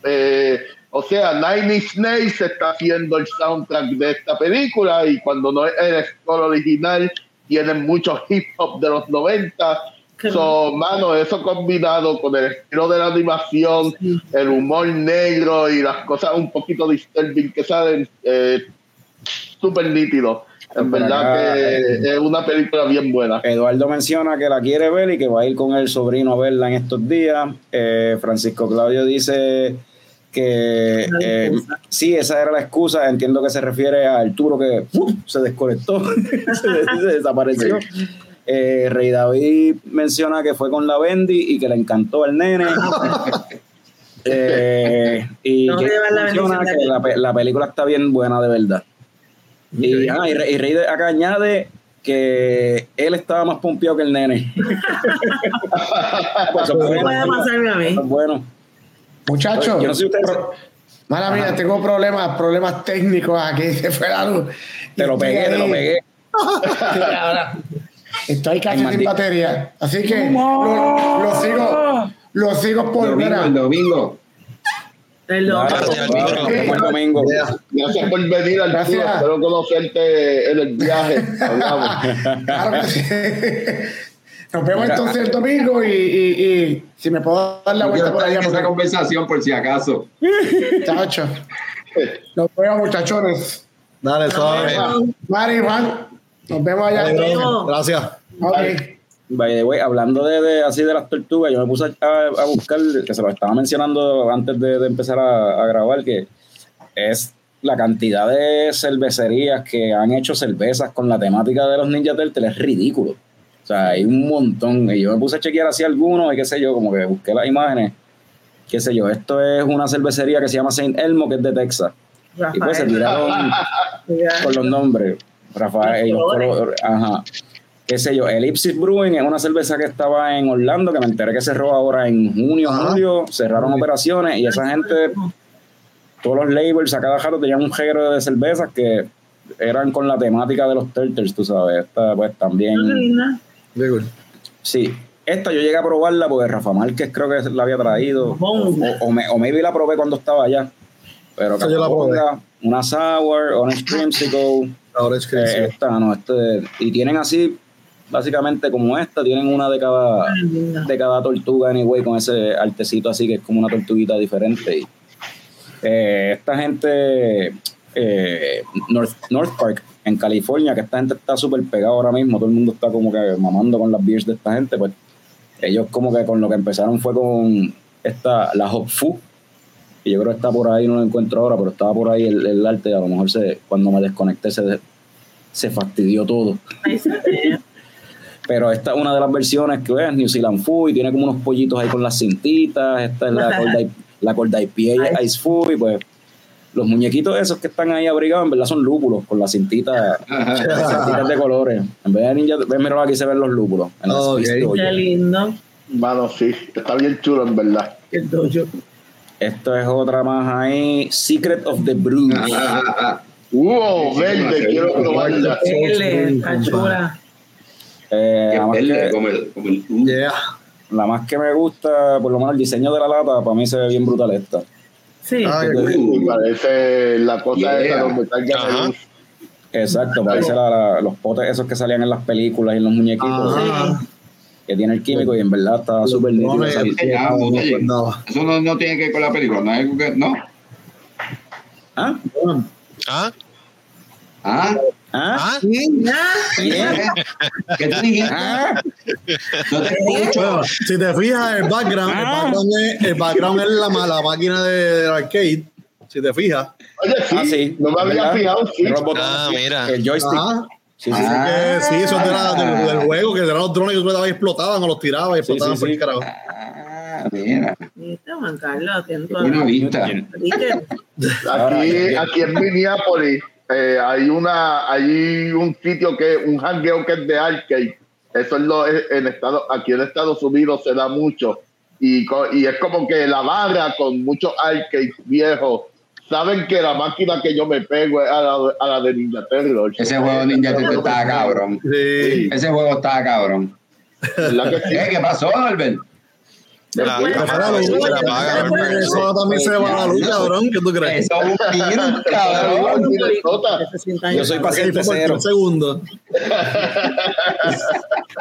Eh, o sea, Nine Inch Nails está haciendo el soundtrack de esta película y cuando no es el score original, tienen mucho hip hop de los 90. So, mano, eso combinado con el estilo de la animación, el humor negro y las cosas un poquito disturbing que salen, eh, súper nítido. En Por verdad acá, que es una película bien buena. Eduardo menciona que la quiere ver y que va a ir con el sobrino a verla en estos días. Eh, Francisco Claudio dice que eh, sí, esa era la excusa. Entiendo que se refiere a Arturo que se desconectó, <laughs> se, se desapareció. Eh, Rey David menciona que fue con la Bendy y que le encantó el nene. <laughs> Eh, y No que llevar la menciona que la, pe- la película está bien buena de verdad. Y, ah, y, Rey- y Rey acá añade que él estaba más pompeado que el nene. <laughs> Pues, ¿Qué bueno, puede pasarme a mí? bueno. Muchachos, Yo no sé ustedes- pro- mala mía, tengo problemas, problemas técnicos aquí, <laughs> se fue la luz. Te lo pegué, te lo pegué. Estoy casi sin batería, así que lo, lo sigo, lo sigo por Domingo, mira, el domingo. El. Gracias, el domingo. Gracias por venir al Gracias. Espero conocerte en el viaje. Hablamos. <laughs> Claro que sí. Nos vemos entonces el domingo y, y- y si me puedo dar la vuelta por allá. en esa conversación por si acaso. Chacho. <laughs> Nos vemos, muchachones. Dale, suave. Mari, Juan, nos vemos allá. Dale. Gracias. Ok. By the way, hablando de, de- así de las tortugas, yo me puse a, a buscar, que se lo estaba mencionando antes de, de empezar a, a grabar, que es la cantidad de cervecerías que han hecho cervezas con la temática de los Ninja Turtles es ridículo. O sea, hay un montón. Y yo me puse a chequear así algunos y qué sé yo, como que busqué las imágenes. Qué sé yo, esto es una cervecería que se llama Saint Elmo, que es de Texas. Y pues se tiraron <laughs> con los nombres. Rafael, los colores. colores, ajá. Qué sé yo, Ellipsis Brewing es una cerveza que estaba en Orlando, que me enteré que cerró ahora en junio, Ajá. julio, cerraron operaciones y esa gente, todos los labels a cada jato tenían un género de cervezas que eran con la temática de los Turtles, tú sabes. Esta pues también, sí. Esta yo llegué a probarla porque Rafa Márquez creo que la había traído. O, o, me, o maybe la probé cuando estaba allá. Pero Esa yo la probé. Una sour, orange creamsicle, Ahora es que eh, sí. esta, no, este, y tienen así, básicamente como esta, tienen una de cada, linda. de cada tortuga, anyway, con ese artecito así que es como una tortuguita diferente. Y, eh, esta gente, eh, North, North Park, en California, que esta gente está súper pegada ahora mismo, todo el mundo está como que mamando con las beers de esta gente, pues ellos como que con lo que empezaron fue con esta, la Hop Fu, y yo creo que está por ahí, no lo encuentro ahora, pero estaba por ahí el, el arte, a lo mejor se, cuando me desconecté se, se fastidió todo. Pero esta es una de las versiones que es New Zealand Food y tiene como unos pollitos ahí con las cintitas. Esta es la Corda, la Corda IPA Ice Food y pues los muñequitos esos que están ahí abrigados en verdad son lúpulos con las cintitas, las cintitas de colores. En vez de ninja, ven, mira aquí se ven los lúpulos. En. Qué lindo. Mano, sí, está bien chulo en verdad. El dojo. Esto es otra más ahí. Secret of the Brew. ¡Wow! Verde, quiero probarla. Está chula. Eh, la, más verde, que, como el, como el- uh, Yeah. la más que me gusta, por lo menos el diseño de la lata, para mí se ve bien brutal esta. Sí. Ah, qué Entonces, cool. Me parece la cosa Yeah. esa. Exacto, parece la- la- los potes esos que salían en las películas y en los muñequitos, Ah, que tiene el químico y en verdad está súper no, Ah, no. Eso no, no tiene que ver con la película, no es algo que. No. ¿Ah? ¿Ah? ¿Ah? ¿Ah? ¿Ah? ¿Qué? ¿Qué tú dijiste? ¿Ah? No te escucho. Bueno, si te fijas, el background, el background es, el background es la, ma- la máquina de, del arcade. Si te fijas. Oye, sí, Ah, sí. no me había fijado, sí. Ah, sí. mira. El joystick. Ajá. Sí, sí, sí. Ah. Que sí, eso la- del, del juego, que eran los drones que explotaban y explotaban o los tiraban y Sí, explotaban sí, por sí. el carajo. Ah, mira. ¿Viste, Juan Carlos? La- vista. Aquí, aquí en Minneapolis eh, hay una hay un sitio que un hangueo que es de arcade. Eso es lo en estado aquí en Estados Unidos se da mucho y y es como que la barra con muchos arcades viejos saben que la máquina que yo me pego es a la, a la de Ninja Turtles. Ese juego Ninja Turtle estaba cabrón. Sí. Ese juego estaba cabrón. ¿Verdad que sí? ¿Qué, ¿Qué pasó, Norbert? Eso también se va a la luz, cabrón. ¿Qué tú crees? Eso es un virus, cabrón. Yo soy paciente cero. tres segundos.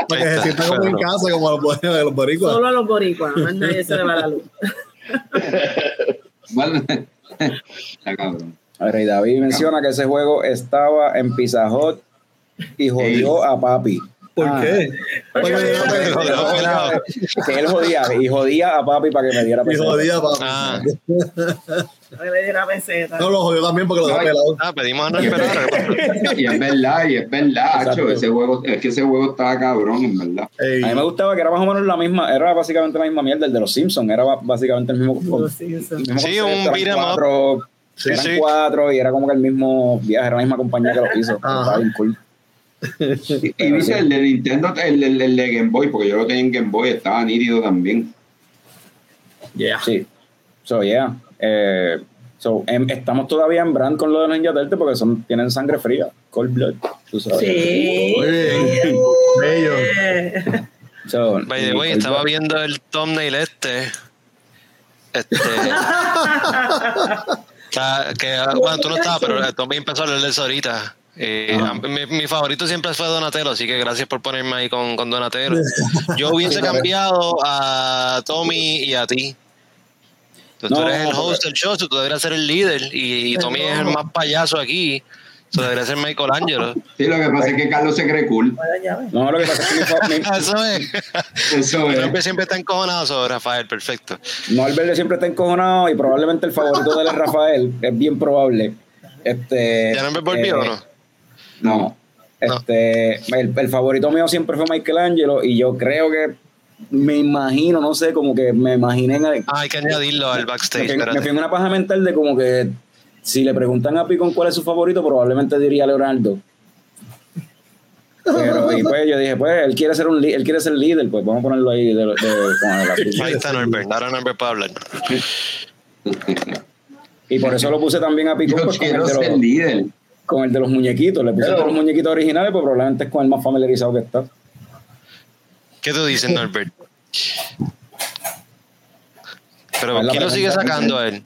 Para que se sienta como en casa, como los, los boricuas. Solo a los boricuas, más nadie se le va la luz. <laughs> Bueno, Está cabrón. Rey David menciona que ese juego estaba en Pizza Hut y jodió a papi. ¿Por Ah. qué? Para Porque- él jodía, y jodía a papi para que me diera Y peseta. jodía, papi. Ah. <laughs> que le diera peseta. No lo jodió también porque lo dejó pelado. Ah, pedimos a no esperar. Y es verdad, y es verdad. Acho, ese juego, es que ese juego estaba cabrón, en verdad. Ey, A mí me gustaba que era más o menos la misma, era básicamente la misma mierda, el de los Simpsons, era básicamente el mismo. Los Simpsons. el mismo Sí, un eran beat 'em up. cuatro, Sí, eran sí. cuatro y era como que el mismo viaje, era la misma compañía que lo hizo. Ajá. Estaba bien cool. Y, y viste, el de Nintendo, el, el, el de Game Boy, porque yo lo tenía en Game Boy, estaba nítido también. yeah. Sí. So, yeah. Eh, so, em, estamos todavía en brand con lo de los Ninja Turtles porque son, tienen sangre fría, cold blood, tú sabes. Sí. Muy bien. Bello. <laughs> So, By the way, estaba blood- viendo el thumbnail este. Este. <laughs> que, que, bueno, tú no estabas, pero Tommy empezó a eso ahorita. Eh, Ajá. mi, mi favorito siempre fue Donatello, así que gracias por ponerme ahí con, con Donatello. <laughs> Yo hubiese cambiado a Tommy y a ti. Tú, eres el host del show, tú deberías ser el líder y, y Tommy es el más payaso aquí. Eso debería ser Michelangelo. Sí, lo que pasa es que Carlos se cree cool. No, lo que pasa es que mi <laughs> Eso es. Eso es. Siempre, siempre está encojonado sobre Rafael, perfecto. No, Albert siempre está encojonado y probablemente el favorito de él es Rafael, es bien probable. Este, ¿Ya no me volvió eh, o no? No. Este, el, el favorito mío siempre fue Michelangelo y yo creo que me imagino, no sé, como que me imaginé en el- Ah, hay que añadirlo al backstage. fui, me fui en una paja mental de como que si le preguntan a Picon cuál es su favorito, probablemente diría Leonardo. Pero y pues yo dije, pues él quiere ser un él quiere ser líder, pues vamos a ponerlo ahí de, de- con la- <laughs> Ahí está Norbert, ahora Norbert para hablar. <laughs> Y por eso lo puse también a Picon Yo pues, quiero de ser los, líder. Con el de los muñequitos. Le puse el de Pero- los muñequitos originales, pues probablemente es con el más familiarizado que está. ¿Qué tú dices, <laughs> Norbert? Pero ¿quién lo sigue sacando a él?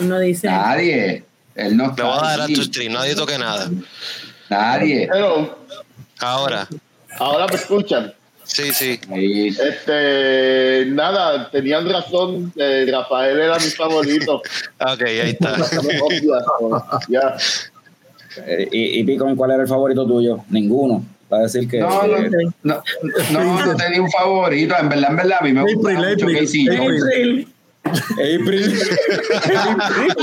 Uno dice, Nadie. Él no Le voy a está dar a tu stream, nadie toque nada. Nadie. Pero Ahora, ahora me escuchan. sí, sí. Este, nada, tenían razón. eh, Rafael era mi favorito. <laughs> Ok, ahí está. <laughs> Ya. Eh, y, y Picon, ¿cuál era el favorito tuyo? Ninguno. Va a decir que. No, no, no, no, no tenía un favorito. En verdad, en verdad, a mí me gusta mucho April, Casey Jones. April. April.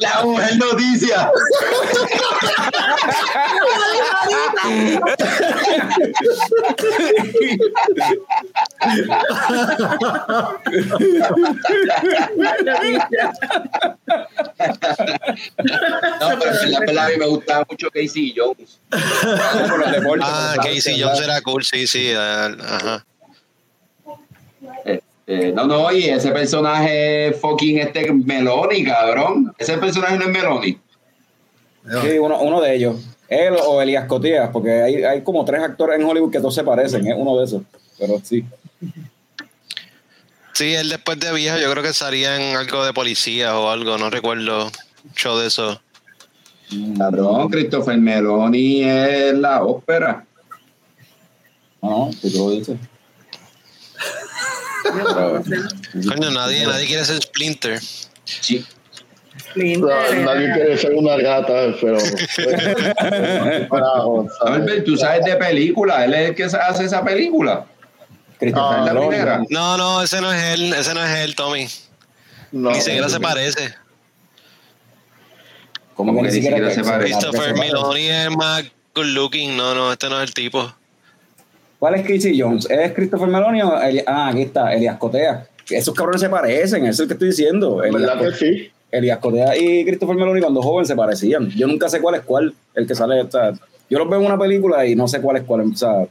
La mujer noticia. No, pero en en verdad, a mí me gustaba mucho Casey Jones. Ah, Casey Jones era cool, sí, sí. Ajá. Este, no, no, y ese personaje fucking este Meloni, cabrón. Ese personaje no es Meloni. Sí, uno, uno de ellos. Él o Elías Cotías, porque hay, hay como tres actores en Hollywood que todos se parecen, es uno de esos. Pero sí. Sí, él después de viejo yo creo que salía en algo de policía o algo, no recuerdo mucho de eso. Cabrón, Christopher Meloni es la ópera. No, tú lo dices. Coño, nadie, nadie quiere ser Splinter. Sí. No, nadie quiere ser una gata, pero. <laughs> ¿sabes? Albert, tú sabes de película, él es el que hace esa película. Christopher Ah, la primera. No, no, ese no es él, ese no es él, Tommy. No, Ni siquiera se parece. Como que ni siquiera se parece? Christopher Meloni es más good looking. No, no, este no es el tipo. ¿Cuál es Casey Jones? ¿Es Christopher Meloni o Eli- Ah, aquí está, Elías Cotea. Esos cabrones se parecen, eso es el que estoy diciendo. Elías, ¿Verdad que sí? Elías Cotea y Christopher Meloni cuando joven se parecían. Yo nunca sé cuál es cuál, el que sale. O sea, yo los veo en una película y no sé cuál es cuál. O sea,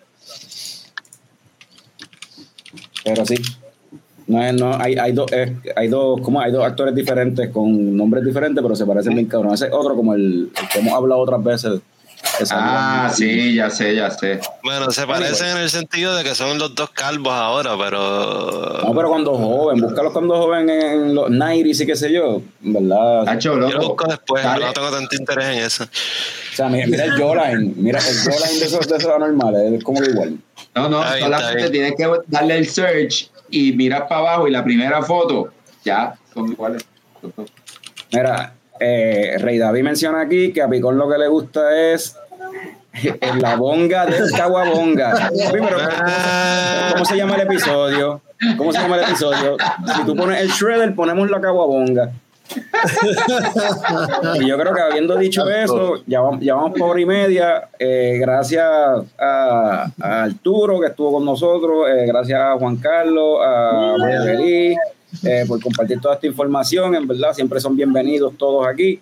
pero sí. No, es- no, hay, hay, dos, hay, dos, ¿cómo? hay dos actores diferentes con nombres diferentes, pero se parecen bien cabrón. Ese es otro como el, el que hemos hablado otras veces. Ah, sí, ya sé, ya sé. Bueno, se parecen en el sentido de que son los dos calvos ahora, pero. No, pero cuando joven, búscalos cuando joven en los 90s y qué sé yo, en ¿verdad? Hacho, Yo lo busco después, Dale. no tengo tanto interés en eso. O sea, mira, mira el jawline, mira el jawline de esos, de esos anormales, es como igual. No, no, está solamente tienes que darle el search y miras para abajo y la primera foto, ya, son iguales. Mira, eh, Rey David menciona aquí que a Picón lo que le gusta es En la bonga del Caguabonga. Primero, ¿cómo se llama el episodio? ¿Cómo se llama el episodio? Si tú pones el shredder, ponemos la Caguabonga. y yo creo que habiendo dicho eso, ya vamos, ya vamos por hora y media. Eh, gracias a, a Arturo que estuvo con nosotros, eh, gracias a Juan Carlos, a Marguerite, eh, por compartir toda esta información. En verdad, siempre son bienvenidos todos aquí.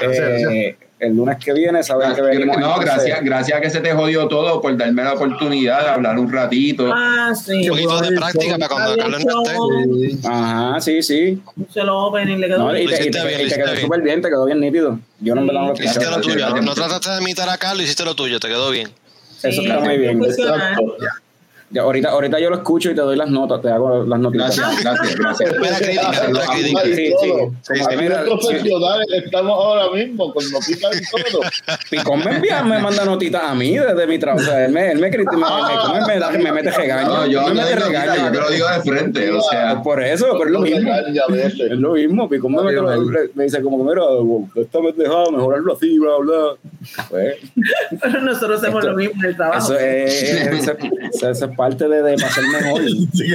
Eh, el lunes que viene saben que venimos. No, gracias, gracias a que se te jodió todo por darme la oportunidad de hablar un ratito. Ah, sí. Un poquito de práctica para cuando Carlos no esté. Ajá, sí, sí. Se lo opening le quedó No, y bien. te, y te- bien, y te quedó súper bien, te quedó bien nítido. Yo no verdad no lo Hiciste lo tuyo. No trataste de imitar a Carlos, hiciste lo tuyo, te quedó bien. Eso está muy bien. Ya, ahorita, ahorita yo lo escucho y te doy las notas, te hago las notitas. Gracias, gracias, gracias. Espera crítica, espera crítica. Sí, sí. Aquí que mira, sí, estamos ahora mismo con noticias y todo. Picón me envía, me manda notitas a mí desde mi trabajo. O sea, él me, él me, critica, me, me, me, me, da- me mete regaño. No, yo me mete regaño. yo te lo digo de frente, o sea. Por eso, pero es lo mismo. Es lo mismo, Picón me, mete- me- me dice como que mira, esta me dejaba mejorarlo así, bla, bla. Pues, Pero nosotros hacemos Esto- lo mismo en el trabajo. eso es, <laughs> eso, eso- eso es parte de, de para ser mejor. Sí.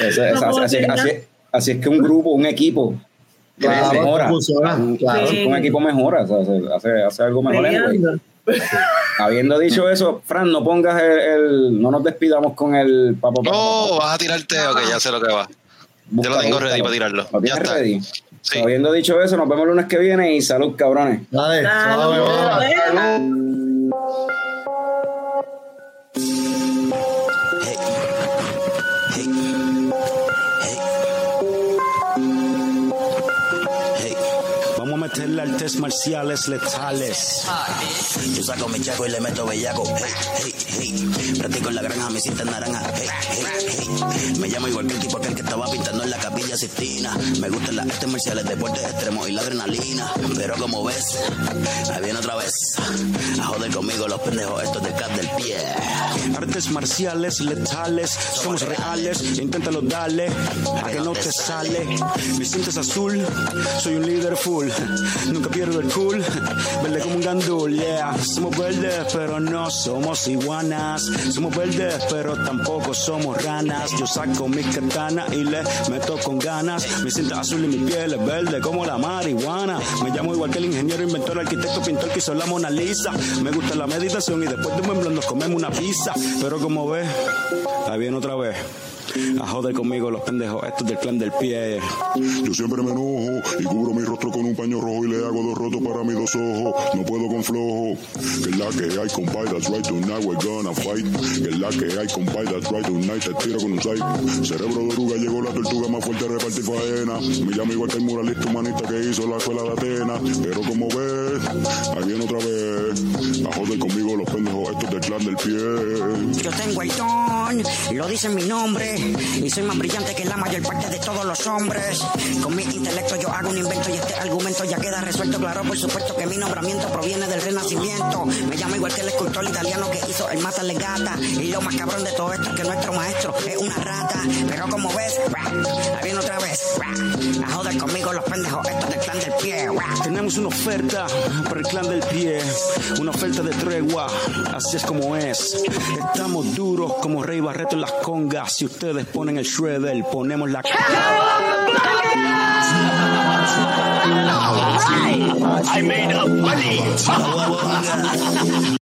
Eso No, así, así- tenga- así- así es que un grupo, un equipo Claro, mejora. funciona, claro. Sí. Un equipo mejora, o sea, hace, hace, hace algo mejor. anyway. Peleando. Habiendo dicho eso, Fran, no pongas el, el- no nos despidamos con el papo. papo, Oh, papo. vas a tirarte, ok, ya sé lo que va. Yo lo Búscalo, tengo ready búscalo. para tirarlo. ¿Lo Ya está. ready? Sí. Habiendo dicho eso, nos vemos el lunes que viene y salud, cabrones. Dale, Ah, artes marciales letales. Yo saco mi chaco y le meto bellaco. Hey, hey, hey. Practico en la granja, mi cinta naranja. Hey, hey, hey. Me llamo igual que el tipo aquel que estaba pintando en la capilla Sistina. Me gustan las artes marciales, deportes extremos y la adrenalina. Pero como ves, ahí viene otra vez. A joder conmigo los pendejos estos del club del pie. Artes marciales letales, somos reales. Inténtalo darle, a que no te sale. Mi cinta es azul, soy un líder full. <laughs> Nunca pierdo el cool, verde como un gandul, yeah. Somos verdes, pero no somos iguanas. Somos verdes, pero tampoco somos ranas. Yo saco mi katana y le meto con ganas. Mi cinta azul y mi piel es verde como la marihuana. Me llamo igual que el ingeniero, inventor, arquitecto, pintor que hizo la Mona Lisa. Me gusta la meditación y después de un nos comemos una pizza. Pero como ves, ahí viene otra vez. A joder conmigo los pendejos estos del clan del pie. Yo siempre me enojo y cubro mi rostro con un paño rojo y le hago dos rotos para mis dos ojos. No puedo con flojo. Que es la que hay, compadre, that's right, tonight we're gonna fight. Que es la que hay, compadre, that's right, tonight te tiro con un sight. Cerebro de oruga, llegó la tortuga más fuerte a repartir faena. Me llamo igual que el muralista humanista que hizo la escuela de Atenas. Pero como ves, ahí viene otra vez. A joder conmigo los pendejos estos del clan del pie. Yo tengo el don, lo dice mi nombre, y soy más brillante que la mayor parte de todos los hombres. Con mi intelecto yo hago un invento y este argumento ya queda resuelto. Claro, por supuesto que mi nombramiento proviene del renacimiento. Me llamo igual que el escultor italiano que hizo el mata legata. Y lo más cabrón de todo esto es que nuestro maestro es una rata. Pero como ves, ahí viene otra vez. A joder conmigo los pendejos estos del clan del pie. Tenemos una oferta para el clan del pie, una oferta de tregua, así es como es. Estamos duros como Rey Barreto en las congas. Si ustedes ponen el shredder, ponemos la. I made up money. <laughs>